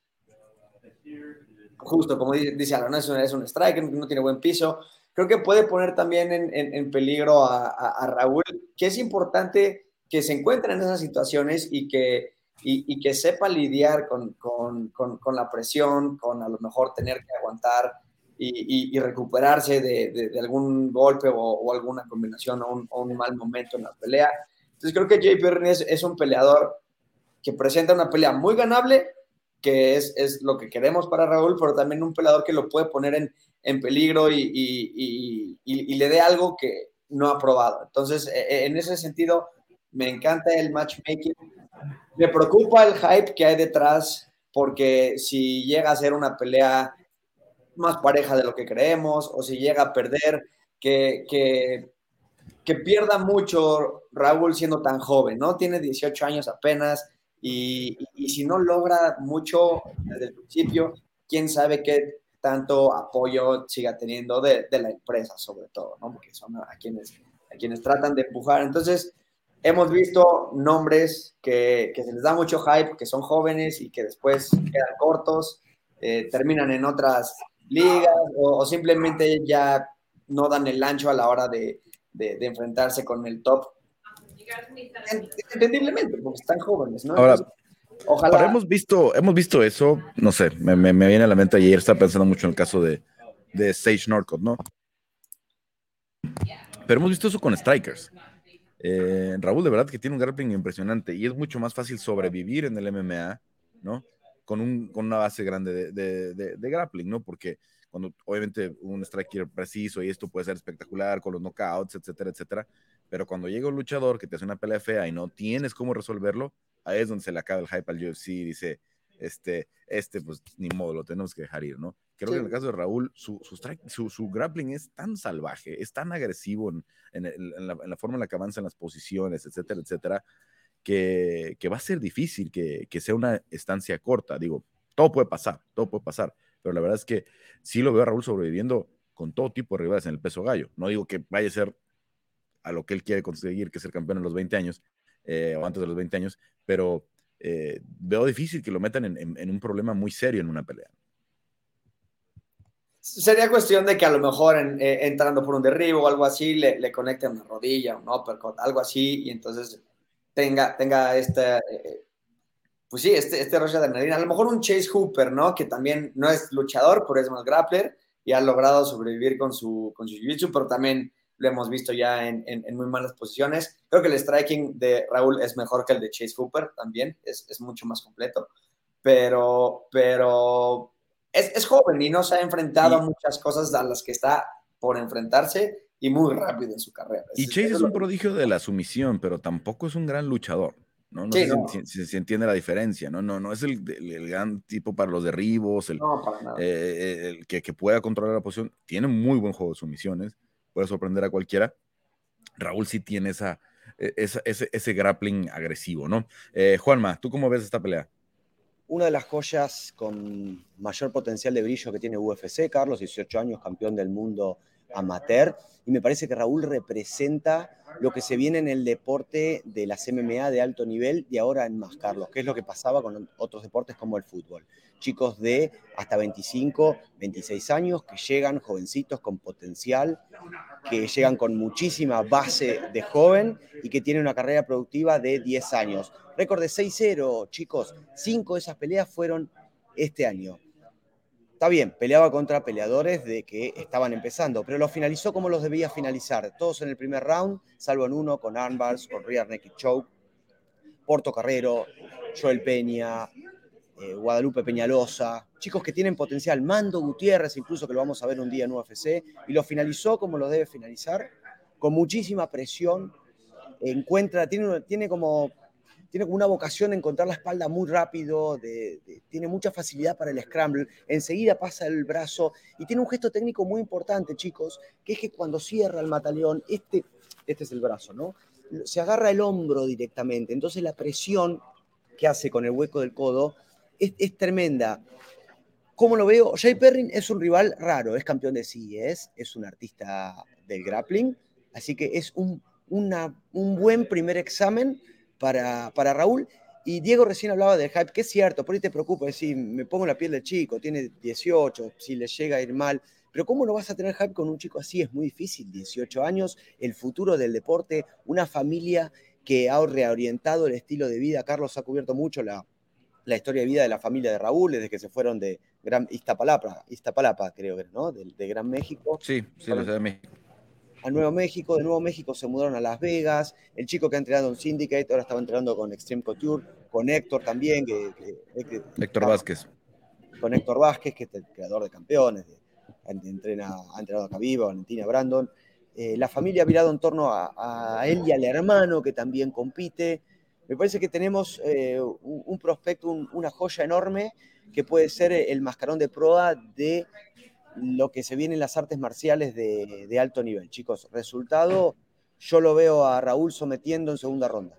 justo, como dice Aaron, es un, es un striker, no tiene buen piso. Creo que puede poner también en, en, peligro a, a, Raúl, que es importante que se encuentren en esas situaciones y que y, que sepa lidiar con, con, con, la presión, con a lo mejor tener que aguantar y, y recuperarse de, de, algún golpe o, alguna combinación o un, mal momento en la pelea. Entonces creo que Jay Perrin es, un peleador que presenta una pelea muy ganable, que es, es, lo que queremos para Raúl, pero también un peleador que lo puede poner en, en peligro y, y, y, le dé algo que no ha probado. Entonces, e, e, en ese sentido, me encanta el matchmaking me preocupa el hype que hay detrás, porque si llega a ser una pelea más pareja de lo que creemos, o si llega a perder, que, que, que pierda mucho Raúl siendo tan joven, ¿no? Tiene 18 años apenas, y, y, si no logra mucho desde el principio, quién sabe qué tanto apoyo siga teniendo de, de la empresa, sobre todo, ¿no? Porque son a quienes, a quienes tratan de empujar. Entonces, hemos visto nombres que, se les da mucho hype, que son jóvenes y que después quedan cortos, eh, terminan en otras ligas o, simplemente ya no dan el ancho a la hora de, enfrentarse con el top. Entendiblemente, porque están jóvenes, ¿no? Ahora, ojalá. hemos visto, hemos visto eso, no sé, me, viene a la mente ayer, estaba pensando mucho en el caso de, de Sage Norcott, ¿no? Pero hemos visto eso con Strikers. Eh, Raúl, de verdad que tiene un grappling impresionante y es mucho más fácil sobrevivir en el MMA, ¿no? Con, un, con una base grande de, de, grappling, ¿no? Porque cuando obviamente un striker preciso y esto puede ser espectacular con los knockouts, etcétera, etcétera, pero cuando llega un luchador que te hace una pelea fea y no tienes cómo resolverlo, ahí es donde se le acaba el hype al UFC y dice, este, este, pues ni modo, lo tenemos que dejar ir, ¿no? Creo que en el caso de Raúl, su, su, su, grappling es tan salvaje, es tan agresivo en, en, la, forma en la que avanza en las posiciones, etcétera, etcétera, que, que va a ser difícil que, que, sea una estancia corta. Digo, todo puede pasar, todo puede pasar, pero la verdad es que sí lo veo a Raúl sobreviviendo con todo tipo de rivales en el peso gallo. No digo que vaya a ser a lo que él quiere conseguir, que es ser campeón en los 20 años, eh, o antes de los 20 años, pero eh, veo difícil que lo metan en, un problema muy serio en una pelea. Sería cuestión de que a lo mejor entrando por un derribo o algo así le, le conecten una rodilla, un uppercut, algo así, y entonces tenga, tenga este, pues sí, este, este de adrenalina. A lo mejor un Chase Hooper, ¿no? Que también no es luchador, pero es más grappler y ha logrado sobrevivir con su, con su jiu-jitsu, pero también lo hemos visto ya en, en, muy malas posiciones. Creo que el striking de Raúl es mejor que el de Chase Hooper también, es, es mucho más completo, pero, pero es, es, joven y no se ha enfrentado a muchas cosas a las que está por enfrentarse y muy rápido en su carrera. Y Chase es, un prodigio de la sumisión, pero tampoco es un gran luchador. No, no sé Si, se entiende la diferencia, ¿no? No, no es el, el, gran tipo para los derribos, el, eh, el que, que, pueda controlar la posición. Tiene muy buen juego de sumisiones, puede sorprender a cualquiera. Raúl sí tiene esa, e, ese, ese, grappling agresivo, ¿no? Eh, Juanma, ¿tú cómo ves esta pelea? Una de las joyas con mayor potencial de brillo que tiene UFC, Carlos, 18 años, campeón del mundo amateur, y me parece que Raúl representa lo que se viene en el deporte de las MMA de alto nivel y ahora en más, Carlos, que es lo que pasaba con otros deportes como el fútbol. Chicos de hasta 25, 26 años que llegan jovencitos con potencial, que llegan con muchísima base de joven y que tienen una carrera productiva de 10 años. Récord de 6-0, chicos, cinco de esas peleas fueron este año. Está bien, peleaba contra peleadores de que estaban empezando, pero lo finalizó como los debía finalizar. Todos en el primer round, salvo en uno con armbars, con rear naked choke. Porto Carrero, Joel Peña, eh, Guadalupe Peñalosa, chicos que tienen potencial. Mando Gutiérrez, incluso que lo vamos a ver un día en UFC, y lo finalizó como lo debe finalizar, con muchísima presión. Encuentra, tiene, tiene como tiene una vocación de encontrar la espalda muy rápido, tiene mucha facilidad para el scramble, enseguida pasa el brazo y tiene un gesto técnico muy importante, chicos, que es que cuando cierra el mataleón, este, este es el brazo, ¿no? Se agarra el hombro directamente, entonces la presión que hace con el hueco del codo es, tremenda. ¿Cómo lo veo? Jay Perrin es un rival raro, es campeón de CES, es un artista del grappling, así que es un, un buen primer examen para, para Raúl. Y Diego recién hablaba del hype, que es cierto, por ahí te preocupa, decir, me pongo la piel del chico, tiene 18, si le llega a ir mal, pero ¿cómo no vas a tener hype con un chico así? Es muy difícil, 18 años, el futuro del deporte, una familia que ha reorientado el estilo de vida. Carlos ha cubierto mucho la, la historia de vida de la familia de Raúl desde que se fueron de Gran Iztapalapa, Iztapalapa creo que, ¿no? De, de Gran México. Sí, sí, de México a Nuevo México, de Nuevo México se mudaron a Las Vegas, el chico que ha entrenado en Syndicate ahora estaba entrenando con Extreme Couture, con Héctor también, que, Héctor Vázquez. Con Héctor Vázquez, que es el creador de campeones, entrena, ha entrenado a Caviva, Valentina, Brandon. Eh, la familia ha virado en torno a, él y al hermano que también compite. Me parece que tenemos eh, un, prospecto, una joya enorme que puede ser el mascarón de proa de lo que se viene en las artes marciales de, alto nivel. Chicos, resultado, yo lo veo a Raúl sometiendo en segunda ronda.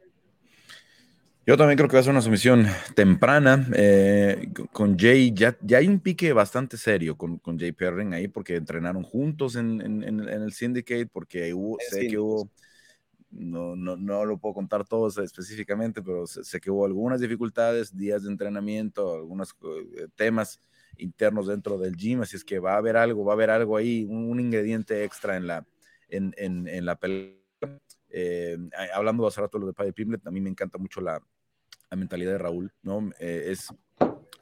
Yo también creo que va a ser una sumisión temprana. Eh, con Jay, ya, ya, hay un pique bastante serio con, con Jay Perrin ahí, porque entrenaron juntos en, el Syndicate, porque hubo, sé que hubo, no, no, no, lo puedo contar todo específicamente, pero sé, que hubo algunas dificultades, días de entrenamiento, algunos eh, temas internos dentro del gym, así es que va a haber algo, va a haber algo ahí, un, ingrediente extra en la, en, en, en la pelea. Eh, hablando hace rato de lo de Paddy Pimlet, a mí me encanta mucho la, la mentalidad de Raúl, ¿no? Eh, es,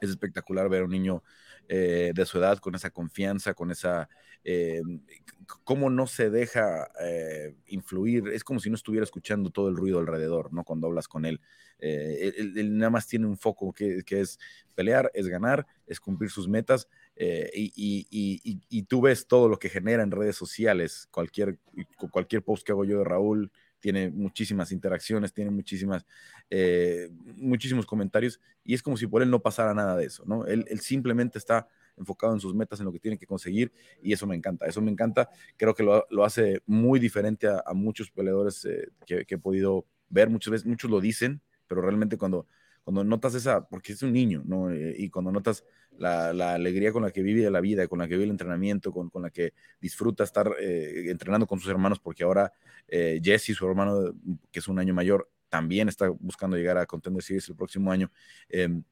es espectacular ver a un niño eh, de su edad con esa confianza, con esa, cómo no se deja influir, es como si no estuviera escuchando todo el ruido alrededor, ¿no? Cuando hablas con él. Eh, él, nada más tiene un foco que, es pelear, es ganar, es cumplir sus metas. Eh, y, tú ves todo lo que genera en redes sociales, cualquier, cualquier post que hago yo de Raúl, tiene muchísimas interacciones, tiene muchísimas, eh, muchísimos comentarios, y es como si por él no pasara nada de eso, ¿no? Él, simplemente está enfocado en sus metas, en lo que tiene que conseguir, y eso me encanta, eso me encanta, creo que lo, hace muy diferente a, muchos peleadores que, que, he podido ver, muchas veces, muchos lo dicen, pero realmente cuando, cuando notas esa, porque es un niño, ¿no? Eh, y cuando notas la, alegría con la que vive la vida, con la que vive el entrenamiento, con, con la que disfruta estar eh, entrenando con sus hermanos, porque ahora eh, Jesse, su hermano, que es un año mayor, también está buscando llegar a Contender Series el próximo año. Em,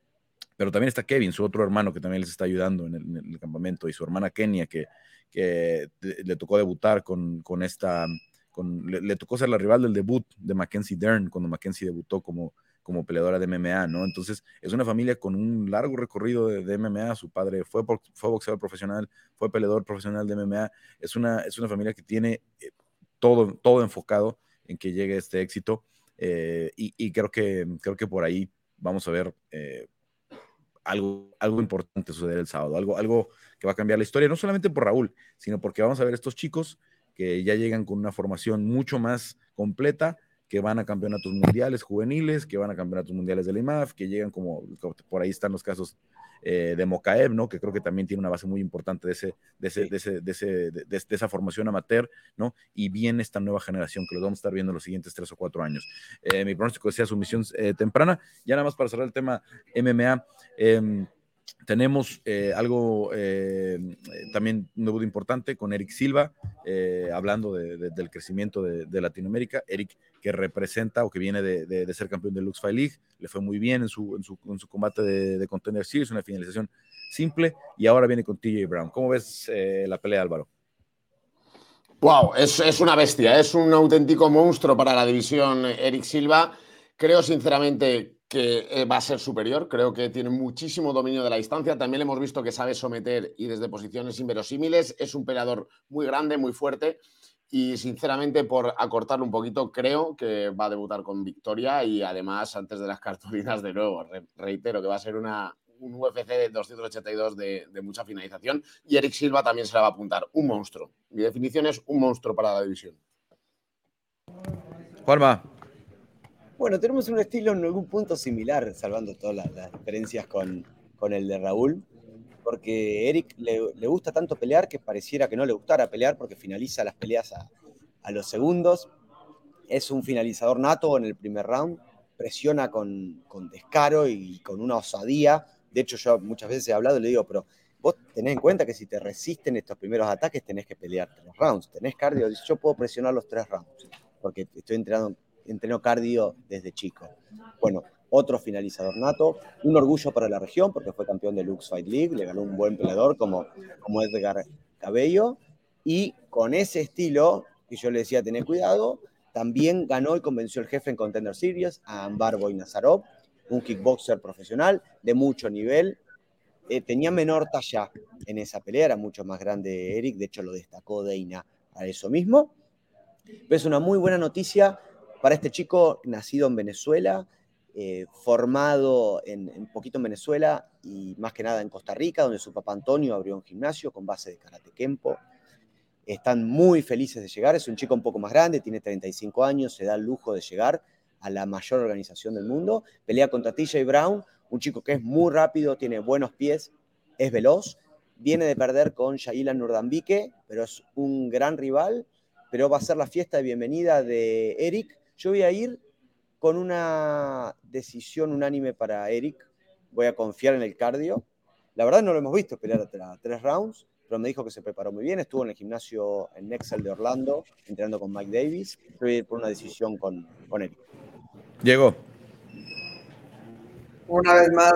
pero también está Kevin, su otro hermano que también les está ayudando en el, campamento, y su hermana Kenia, que, que le tocó debutar con, con esta, con, le, tocó ser la rival del debut de Mackenzie Dern cuando Mackenzie debutó como, como peleadora de MMA, ¿no? Entonces, es una familia con un largo recorrido de, MMA. Su padre fue, fue boxeador profesional, fue peleador profesional de MMA. Es una, es una familia que tiene eh, todo, todo enfocado en que llegue este éxito. Eh, y, creo, que, creo que por ahí vamos a ver eh, algo, algo importante suceder el sábado, algo, algo que va a cambiar la historia, no solamente por Raúl, sino porque vamos a ver estos chicos que ya llegan con una formación mucho más completa, que van a campeonatos mundiales juveniles, que van a campeonatos mundiales de la IMAF, que llegan como, por ahí están los casos eh, de Mocaeb, ¿no? Que creo que también tiene una base muy importante de, ese, de, ese, de, ese, de, ese, de, esa formación amateur, ¿no? Y viene esta nueva generación que los vamos a estar viendo en los siguientes tres o cuatro años. Eh, mi pronóstico decía su misión eh, temprana. Ya nada más para cerrar el tema MMA. Em, tenemos eh, algo eh, también un debut importante con Eric Silva, eh, hablando del crecimiento de, Latinoamérica. Eric, que representa o que viene de, ser campeón de Lux Fight League, le fue muy bien en su combate de, Contender Series, una finalización simple, y ahora viene con TJ Brown. ¿Cómo ves la pelea, Álvaro? Wow, es, es una bestia, es un auténtico monstruo para la división Eric Silva. Creo sinceramente que eh, va a ser superior. Creo que tiene muchísimo dominio de la distancia. También hemos visto que sabe someter y desde posiciones inverosímiles. Es un peleador muy grande, muy fuerte. Y sinceramente, por acortarlo un poquito, creo que va a debutar con victoria. Y además, antes de las cartulinas, de nuevo, reitero que va a ser una, un UFC de 282 de, de mucha finalización. Y Eric Silva también se la va a apuntar. Un monstruo. Mi definición es un monstruo para la división. Juanma, bueno, tenemos un estilo en algún punto similar, salvando todas las, diferencias con, el de Raúl, porque Eric le, gusta tanto pelear que pareciera que no le gustara pelear porque finaliza las peleas a, los segundos. Es un finalizador nato en el primer round, presiona con, descaro y con una osadía. De hecho, yo muchas veces he hablado y le digo, pero vos tenés en cuenta que si te resisten estos primeros ataques tenés que pelear tres rounds. Tenés cardio, yo puedo presionar los tres rounds, porque estoy entrenando entrenó cardio desde chico. Bueno, otro finalizador nato, un orgullo para la región porque fue campeón de Lux Fight League, le ganó un buen peleador como, como Edgar Cabello y con ese estilo, que yo le decía tener cuidado, también ganó y convenció el jefe en Contender Series a Ambar Boynazarov, un kickboxer profesional de mucho nivel. Eh, tenía menor talla en esa pelea, era mucho más grande Eric, de hecho lo destacó Deina a eso mismo. Pero es una muy buena noticia para este chico nacido en Venezuela, eh, formado en, poquito en Venezuela y más que nada en Costa Rica, donde su papá Antonio abrió un gimnasio con base de karate kempo. Están muy felices de llegar, es un chico un poco más grande, tiene 35 años, se da el lujo de llegar a la mayor organización del mundo. Pelea contra TJ Brown, un chico que es muy rápido, tiene buenos pies, es veloz. Viene de perder con Shaila Nurdambike, pero es un gran rival. Pero va a ser la fiesta de bienvenida de Eric, yo voy a ir con una decisión unánime para Eric. Voy a confiar en el cardio. La verdad no lo hemos visto pelear a tres rounds, pero me dijo que se preparó muy bien. Estuvo en el gimnasio en Nexel de Orlando, entrenando con Mike Davis. Yo voy a ir por una decisión con, con Eric. Llegó. Una vez más,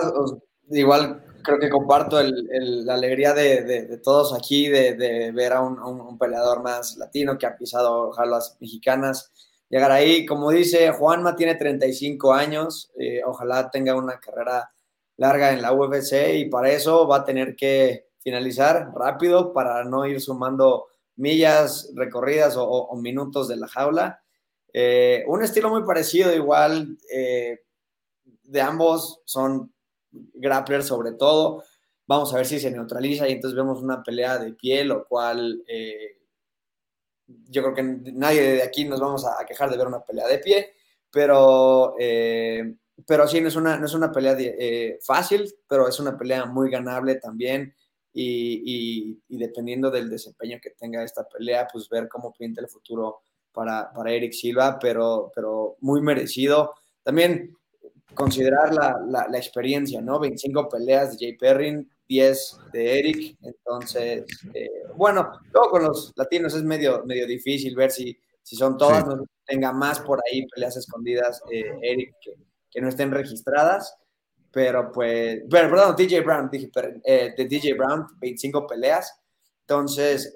igual creo que comparto la alegría de, todos aquí de, ver a un, un, peleador más latino que ha pisado jalas mexicanas llegar ahí. Como dice, Juanma tiene 35 años, eh, ojalá tenga una carrera larga en la UFC y para eso va a tener que finalizar rápido para no ir sumando millas recorridas o, minutos de la jaula. Eh, un estilo muy parecido, igual eh, de ambos, son grapplers sobre todo. Vamos a ver si se neutraliza y entonces vemos una pelea de pie, lo cual yo creo que nadie de aquí nos vamos a quejar de ver una pelea de pie, pero, eh, pero sí, no es una, no es una pelea eh, fácil, pero es una pelea muy ganable también. Y, dependiendo del desempeño que tenga esta pelea, pues ver cómo pinta el futuro para, para Eric Silva, pero, pero muy merecido. También considerar la, la, experiencia, ¿no? 25 peleas de Jay Perrin, 10 de Eric. Entonces, eh, bueno, luego con los latinos es medio, medio difícil ver si si son todas, no tenga más por ahí peleas escondidas, eh, Eric, que, no estén registradas. Pero pues, pero, perdón, DJ Brown, dije, eh, de DJ Brown, 25 peleas. Entonces,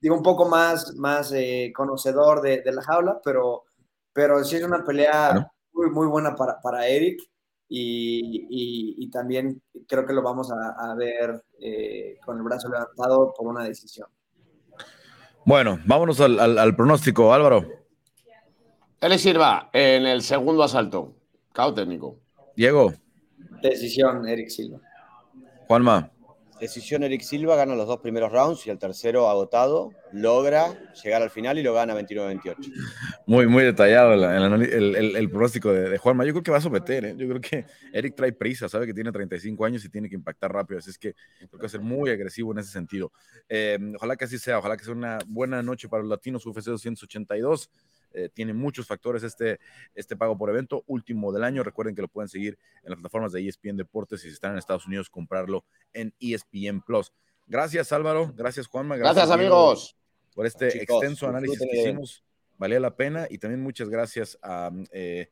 digo, un poco más, más conocedor de, la jaula, pero, pero sí es una pelea muy, muy buena para, para Eric. Y, y, también creo que lo vamos a, ver con el brazo levantado por una decisión. Bueno, vámonos al, al pronóstico, Álvaro. Él sirva en el segundo asalto. Cao técnico. Diego. Decisión, Eric Silva. Juanma. Decisión Eric Silva, gana los dos primeros rounds y el tercero agotado, logra llegar al final y lo gana 29-28. Muy, muy detallado el, pronóstico de, Juanma. Yo creo que va a someter, ¿eh? yo creo que Eric trae prisa, sabe que tiene 35 años y tiene que impactar rápido, así es que creo que va a ser muy agresivo en ese sentido. Eh, ojalá que así sea, ojalá que sea una buena noche para los latinos UFC 282. Eh, tiene muchos factores este, este pago por evento, último del año. Recuerden que lo pueden seguir en las plataformas de ESPN Deportes y si están en Estados Unidos, comprarlo en ESPN Plus. Gracias, Álvaro. Gracias, Juanma. Gracias, amigos. Por este extenso análisis que hicimos. Valía la pena. Y también muchas gracias a, eh,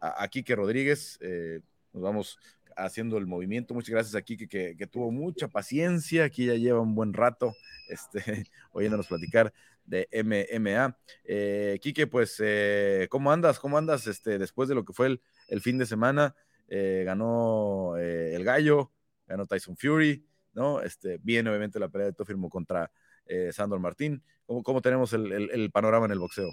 a, Quique Rodríguez. Eh, nos vamos haciendo el movimiento. Muchas gracias a Quique que, que, tuvo mucha paciencia. Aquí ya lleva un buen rato este, oyéndonos platicar de MMA. Eh, pues, eh, ¿cómo andas? ¿Cómo andas este, después de lo que fue el, fin de semana? Eh, ganó el Gallo, ganó Tyson Fury, ¿no? Este, bien, obviamente, la pelea de Tofirmo contra Sandor Martín. ¿Cómo, cómo tenemos el, panorama en el boxeo?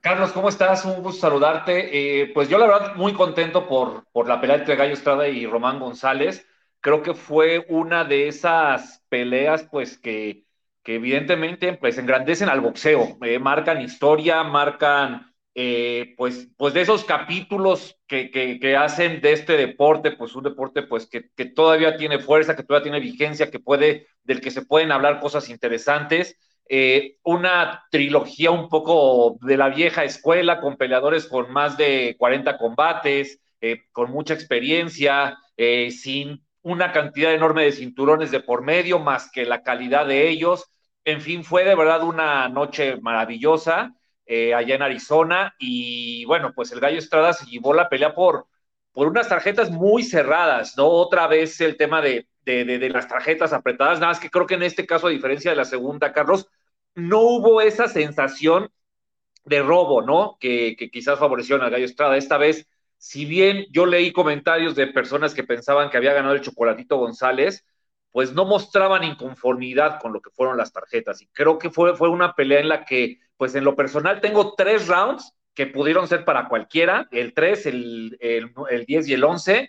Carlos, ¿cómo estás? Un gusto saludarte. pues yo la verdad muy contento por, por la pelea entre Gallo Estrada y Román González. Creo que fue una de esas peleas pues que, que evidentemente pues engrandecen al boxeo, eh, marcan historia, marcan eh, pues, pues de esos capítulos que, que, hacen de este deporte, pues un deporte pues que, que, todavía tiene fuerza, que todavía tiene vigencia, que puede, del que se pueden hablar cosas interesantes. Eh, una trilogía un poco de la vieja escuela, con peleadores con más de 40 combates, con mucha experiencia, sin una cantidad enorme de cinturones de por medio, más que la calidad de ellos. En fin, fue de verdad una noche maravillosa eh, allá en Arizona y bueno, pues el Gallo Estrada se llevó la pelea por, por unas tarjetas muy cerradas, ¿no? Otra vez el tema de, de, las tarjetas apretadas, nada más que creo que en este caso, a diferencia de la segunda, Carlos, no hubo esa sensación de robo, ¿no? Que, que quizás favoreció al Gallo Estrada. Esta vez, si bien yo leí comentarios de personas que pensaban que había ganado el Chocolatito González, pues no mostraban inconformidad con lo que fueron las tarjetas. Y creo que fue, fue una pelea en la que, pues en lo personal, tengo tres rounds que pudieron ser para cualquiera, el 3, el, el, 10 y el 11.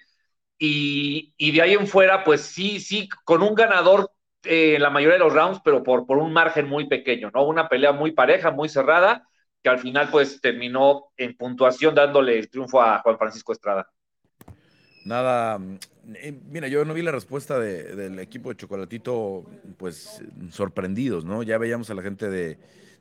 Y, de ahí en fuera, pues sí, sí, con un ganador en la mayoría de los rounds, pero por, por un margen muy pequeño, ¿no? Una pelea muy pareja, muy cerrada, que al final pues terminó en puntuación dándole el triunfo a Juan Francisco Estrada. Nada, eh, mira, yo no vi la respuesta del equipo de Chocolatito, pues sorprendidos, ¿no? Ya veíamos a la gente de,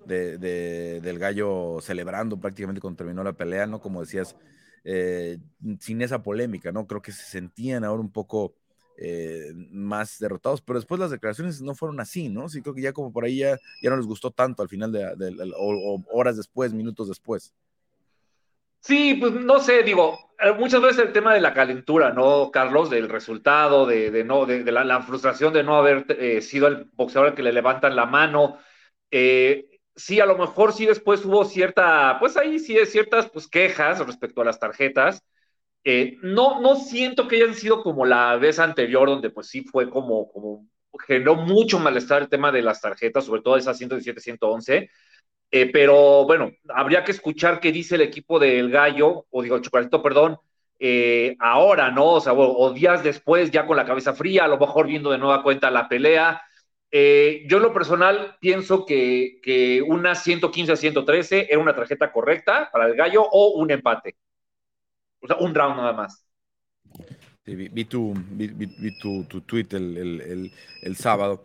del gallo celebrando prácticamente cuando terminó la pelea, ¿no? Como decías, eh, sin esa polémica, ¿no? Creo que se sentían ahora un poco eh, más derrotados, pero después las declaraciones no fueron así, ¿no? Sí, creo que ya como por ahí ya, no les gustó tanto al final de, o horas después, minutos después. Sí, pues no sé, digo, eh, muchas veces el tema de la calentura, ¿no, Carlos? Del resultado, de, no, de, la, frustración de no haber eh, sido el boxeador al que le levantan la mano. Sí, a lo mejor sí después hubo cierta, pues ahí sí ciertas pues, quejas respecto a las tarjetas. No, no siento que hayan sido como la vez anterior, donde pues sí fue como, como generó mucho malestar el tema de las tarjetas, sobre todo esas 117, 111 eh, pero bueno, habría que escuchar qué dice el equipo del Gallo, o digo, el Chocolatito, perdón, eh, ahora, ¿no? O sea, o, días después, ya con la cabeza fría, a lo mejor viendo de nueva cuenta la pelea. Eh, yo en lo personal pienso que, que una 115 a 113 era una tarjeta correcta para el Gallo o un empate. O sea, un round nada más. vi, tu, tu, tweet el, el, el, sábado.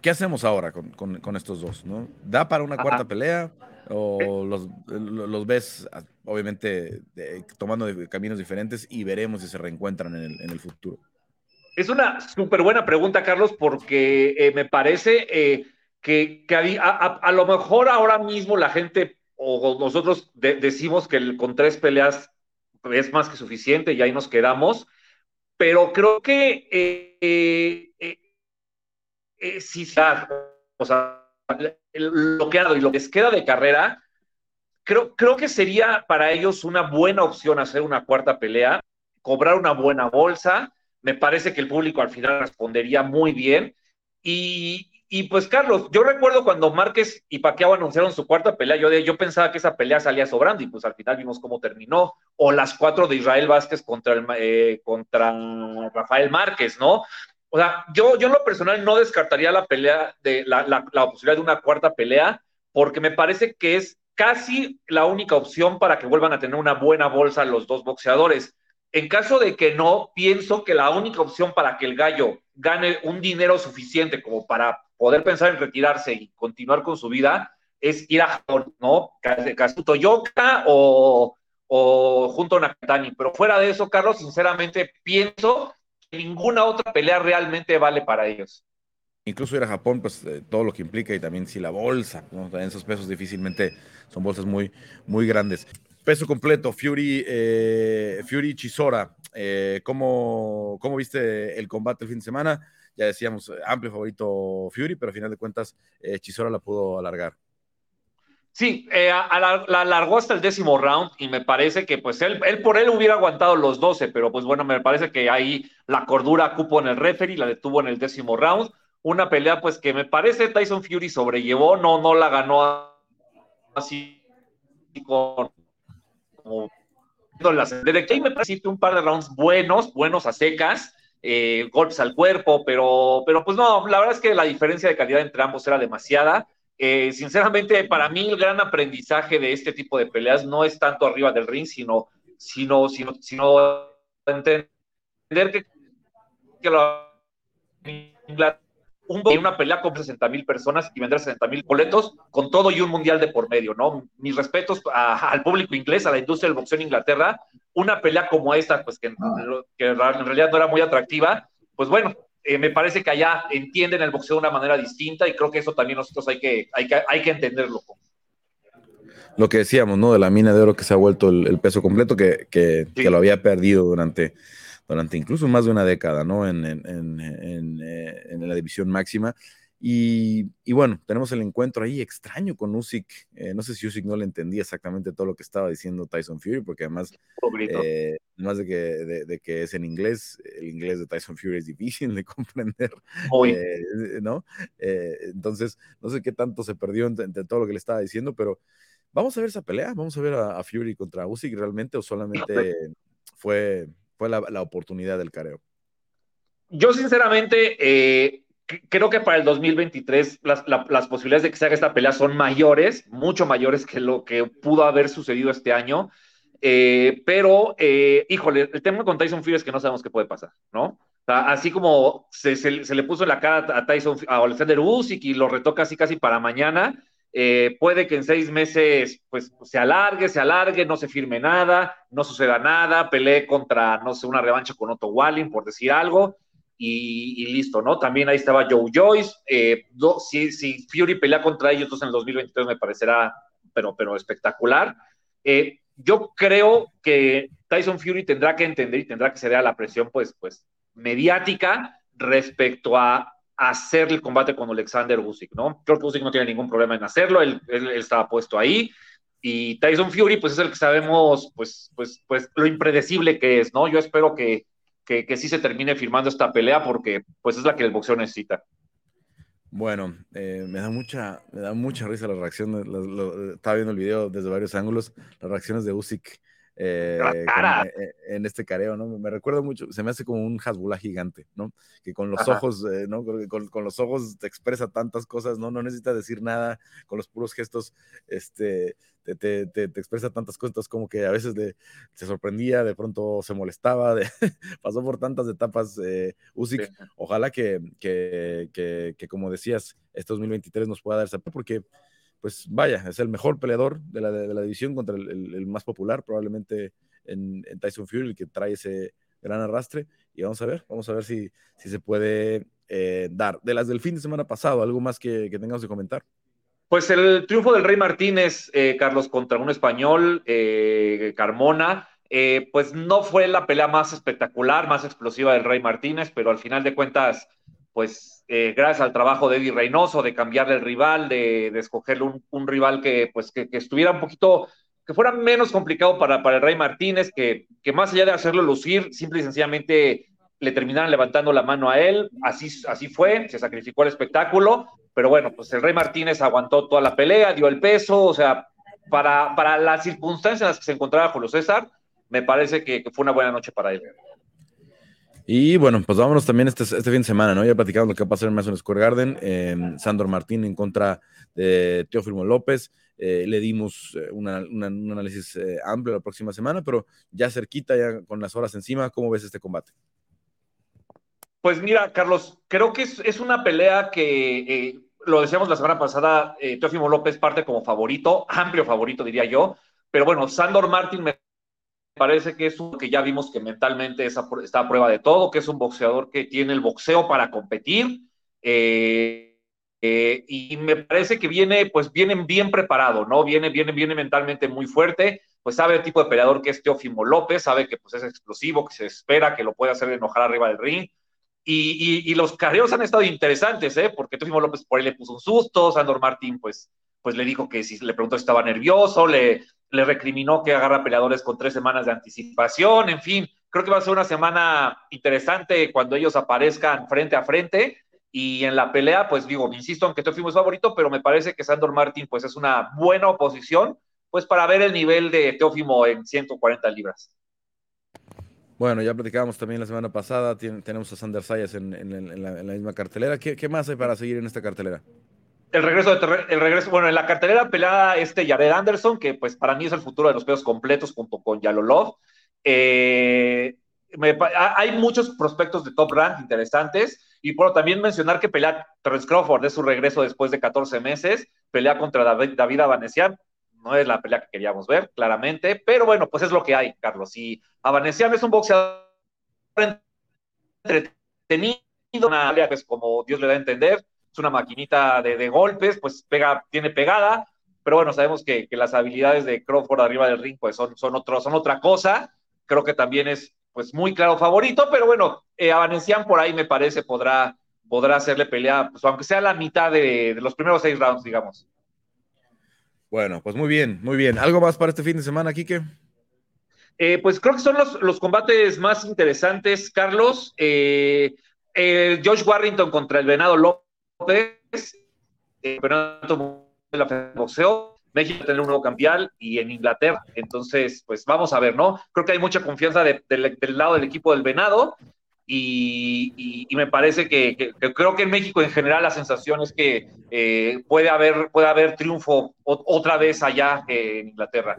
¿Qué hacemos ahora con, estos dos? ¿no? ¿Da para una cuarta pelea? ¿O los, ves, ah, obviamente, tomando caminos diferentes y veremos si se reencuentran en el, futuro? Es una súper buena pregunta, Carlos, porque eh, me parece, eh, que, a, lo mejor ahora mismo la gente o nosotros decimos que con tres peleas es más que suficiente y ahí nos quedamos, pero creo que eh, eh, eh, eh o sea, lo que y lo que les queda de carrera, creo, creo que sería para ellos una buena opción hacer una cuarta pelea, cobrar una buena bolsa. Me parece que el público al final respondería muy bien. Y, y pues, Carlos, yo recuerdo cuando Márquez y Paquiao anunciaron su cuarta pelea, yo, yo pensaba que esa pelea salía sobrando y pues al final vimos cómo terminó. O las cuatro de Israel Vázquez contra, el, eh, contra Rafael Márquez, ¿no? O sea, yo, yo en lo personal no descartaría la pelea, de la, la, posibilidad de una cuarta pelea, porque me parece que es casi la única opción para que vuelvan a tener una buena bolsa los dos boxeadores. En caso de que no, pienso que la única opción para que el gallo gane un dinero suficiente como para poder pensar en retirarse y continuar con su vida es ir a Japón, ¿no? Kazuto Yoka o, o junto a Nakatani. Pero fuera de eso, Carlos, sinceramente pienso que ninguna otra pelea realmente vale para ellos. Incluso ir a Japón, pues eh, todo lo que implica y también si la bolsa, ¿no? Esos pesos difícilmente son bolsas muy, muy grandes. Peso completo, Fury, eh, Fury Chisora. Eh, ¿cómo, ¿Cómo viste el combate el fin de semana? ya decíamos, eh, amplio favorito Fury, pero a final de cuentas eh, Chisora la pudo alargar. Sí, eh, la, alargó hasta el décimo round y me parece que pues él, él, por él hubiera aguantado los 12, pero pues bueno, me parece que ahí la cordura cupo en el referee, la detuvo en el décimo round. Una pelea pues que me parece Tyson Fury sobrellevó, no, no la ganó así como de que me parece un par de rounds buenos, buenos a secas, eh, golpes al cuerpo, pero, pero pues no, la verdad es que la diferencia de calidad entre ambos era demasiada. Eh, sinceramente, para mí el gran aprendizaje de este tipo de peleas no es tanto arriba del ring, sino, sino, sino, entender que, que un, una pelea con 60 mil personas y vender 60 mil boletos con todo y un mundial de por medio, ¿no? Mis respetos al público inglés, a la industria del boxeo en Inglaterra. Una pelea como esta, pues que, que en realidad no era muy atractiva, pues bueno, eh, me parece que allá entienden el boxeo de una manera distinta y creo que eso también nosotros hay que, hay que, hay que entenderlo. Lo que decíamos, ¿no? De la mina de oro que se ha vuelto el, peso completo, que, que, que, lo había perdido durante durante incluso más de una década, ¿no? En, en, en, eh, en la división máxima. Y, y, bueno, tenemos el encuentro ahí extraño con Usyk. Eh, no sé si Usyk no le entendía exactamente todo lo que estaba diciendo Tyson Fury, porque además, eh, además de que, de, que es en inglés, el inglés de Tyson Fury es difícil de comprender, eh, ¿no? entonces, no sé qué tanto se perdió entre, todo lo que le estaba diciendo, pero vamos a ver esa pelea, vamos a ver a, a Fury contra Usyk realmente o solamente fue fue la, oportunidad del careo? Yo sinceramente eh, creo que para el 2023 las, las, posibilidades de que se haga esta pelea son mayores, mucho mayores que lo que pudo haber sucedido este año. Eh, pero, eh, híjole, el tema con Tyson Fury es que no sabemos qué puede pasar, ¿no? así como se, se, le puso en la cara a Tyson, a Alexander Usyk y lo retó casi casi para mañana, eh, puede que en seis meses pues se alargue, se alargue, no se firme nada, no suceda nada, pelee contra, no sé, una revancha con Otto Walling, por decir algo, y, listo, ¿no? También ahí estaba Joe Joyce. Eh, si, Fury pelea contra ellos entonces en el 2023 me parecerá, pero, pero espectacular. Eh, yo creo que Tyson Fury tendrá que entender y tendrá que ceder a la presión, pues, pues, mediática respecto a hacer el combate con Alexander Usyk, ¿no? Que Usyk no tiene ningún problema en hacerlo, él, estaba puesto ahí, y Tyson Fury, pues es el que sabemos, pues, pues, pues lo impredecible que es, ¿no? Yo espero que, que, sí se termine firmando esta pelea porque, pues, es la que el boxeo necesita. Bueno, eh, me da mucha, me da mucha risa la reacción, estaba viendo el video desde varios ángulos, las reacciones de Usyk eh, eh, en este careo, ¿no? Me recuerda mucho, se me hace como un Hasbullah gigante, ¿no? Que con los ojos, eh, ¿no? Con, con, los ojos te expresa tantas cosas, ¿no? No necesita decir nada, con los puros gestos, este, te, te, te, expresa tantas cosas, como que a veces de, se sorprendía, de pronto se molestaba, de, pasó por tantas etapas eh, Usyk. Ojalá que, que, que, que, como decías, este 2023 nos pueda dar esa, porque pues vaya, es el mejor peleador de la, división contra el, más popular, probablemente en, Tyson Fury, el que trae ese gran arrastre. Y vamos a ver, vamos a ver si, se puede eh, dar. De las del fin de semana pasado, ¿algo más que, que tengamos que comentar? Pues el triunfo del Rey Martínez, eh, Carlos, contra un español, eh, Carmona, eh, pues no fue la pelea más espectacular, más explosiva del Rey Martínez, pero al final de cuentas, pues gracias al trabajo de Eddie Reynoso, de cambiarle el rival, de, de escogerle un, rival que, pues, que, que, estuviera un poquito, que fuera menos complicado para, para el Rey Martínez, que, que más allá de hacerlo lucir, simple y sencillamente le terminaron levantando la mano a él, así, así fue, se sacrificó el espectáculo, pero bueno, pues el Rey Martínez aguantó toda la pelea, dio el peso, o sea, para, para las circunstancias en las que se encontraba Julio César, me parece que fue una buena noche para él. Y bueno, pues vámonos también este, este fin de semana, ¿no? Ya platicamos lo que va a pasar en Madison Square Garden, eh, Sandor Martín en contra de Teófimo López, eh, le dimos una, un análisis eh, amplio la próxima semana, pero ya cerquita, ya con las horas encima, ¿cómo ves este combate? Pues mira, Carlos, creo que es, es una pelea que, eh, lo decíamos la semana pasada, eh, Teófimo López parte como favorito, amplio favorito diría yo, pero bueno, Sandor Martin me parece que es uno que ya vimos que mentalmente está, está a prueba de todo, que es un boxeador que tiene el boxeo para competir, eh, eh, y me parece que viene, pues viene bien preparado, ¿no? Viene, viene, viene mentalmente muy fuerte, pues sabe el tipo de peleador que es Teófimo López, sabe que pues es explosivo, que se espera, que lo puede hacer enojar arriba del ring, y, y, y, los carreros han estado interesantes, ¿eh? porque Teofimo López por ahí le puso un susto, Sandor Martín pues, pues le dijo que si le preguntó si estaba nervioso, le, le recriminó que agarra peleadores con tres semanas de anticipación, en fin, creo que va a ser una semana interesante cuando ellos aparezcan frente a frente y en la pelea, pues digo, insisto, aunque Teofimo es favorito, pero me parece que Sandor Martín pues es una buena oposición, pues para ver el nivel de Teófimo en 140 libras. Bueno, ya platicábamos también la semana pasada, tenemos a Sander Sayas en, la, misma cartelera. ¿Qué, ¿Qué, más hay para seguir en esta cartelera? El regreso, de, el regreso, bueno, en la cartelera pelea este Jared Anderson, que pues para mí es el futuro de los pedos completos junto con Yalolov. Eh, hay muchos prospectos de top rank interesantes y bueno, también mencionar que pelea Terence Crawford es su regreso después de 14 meses, pelea contra David, David Abanesian, no es la pelea que queríamos ver, claramente, pero bueno, pues es lo que hay, Carlos. Y Avanesiano es un boxeador entretenido, una pelea pues como Dios le da a entender, es una maquinita de, de golpes, pues pega, tiene pegada, pero bueno, sabemos que, que, las habilidades de Crawford arriba del ring pues son, son, otro, son otra cosa, creo que también es pues muy claro favorito, pero bueno, eh, por ahí me parece podrá, podrá hacerle pelea, pues aunque sea la mitad de, de los primeros seis rounds, digamos. Bueno, pues muy bien, muy bien. ¿Algo más para este fin de semana, Quique? Eh, pues creo que son los, los, combates más interesantes, Carlos. Eh, eh, Josh Warrington contra el Venado López, eh, Campeonato de boxeo. México tener un nuevo campeón y en Inglaterra. Entonces, pues vamos a ver, ¿no? Creo que hay mucha confianza de, de, del lado del equipo del Venado. Y, me parece que, creo que en México en general la sensación es que eh, puede, haber, puede haber triunfo otra vez allá eh, en Inglaterra.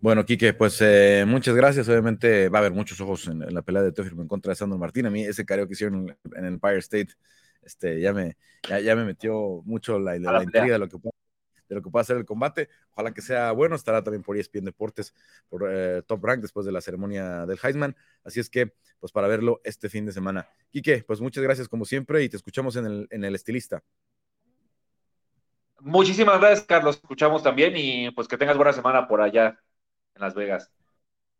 Bueno, Quique, pues eh, muchas gracias. Obviamente va a haber muchos ojos en, la pelea de Teófilo en contra de Sandro Martín. A mí ese careo que hicieron en, en Empire State este, ya, me, ya, ya me metió mucho la, la, la intriga de lo que puede de lo que pueda ser el combate. Ojalá que sea bueno. Estará también por ESPN Deportes, por eh, Top Rank, después de la ceremonia del Heisman. Así es que, pues para verlo este fin de semana. Quique, pues muchas gracias como siempre y te escuchamos en el, en el estilista. Muchísimas gracias, Carlos. Escuchamos también y pues que tengas buena semana por allá en Las Vegas.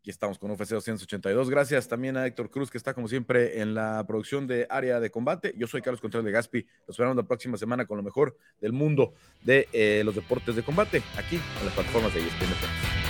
Aquí estamos con UFC 282. Gracias también a Héctor Cruz, que está como siempre en la producción de área de combate. Yo soy Carlos Contreras de Gaspi. Los esperamos la próxima semana con lo mejor del mundo de eh, los deportes de combate aquí en las plataformas de ESPN.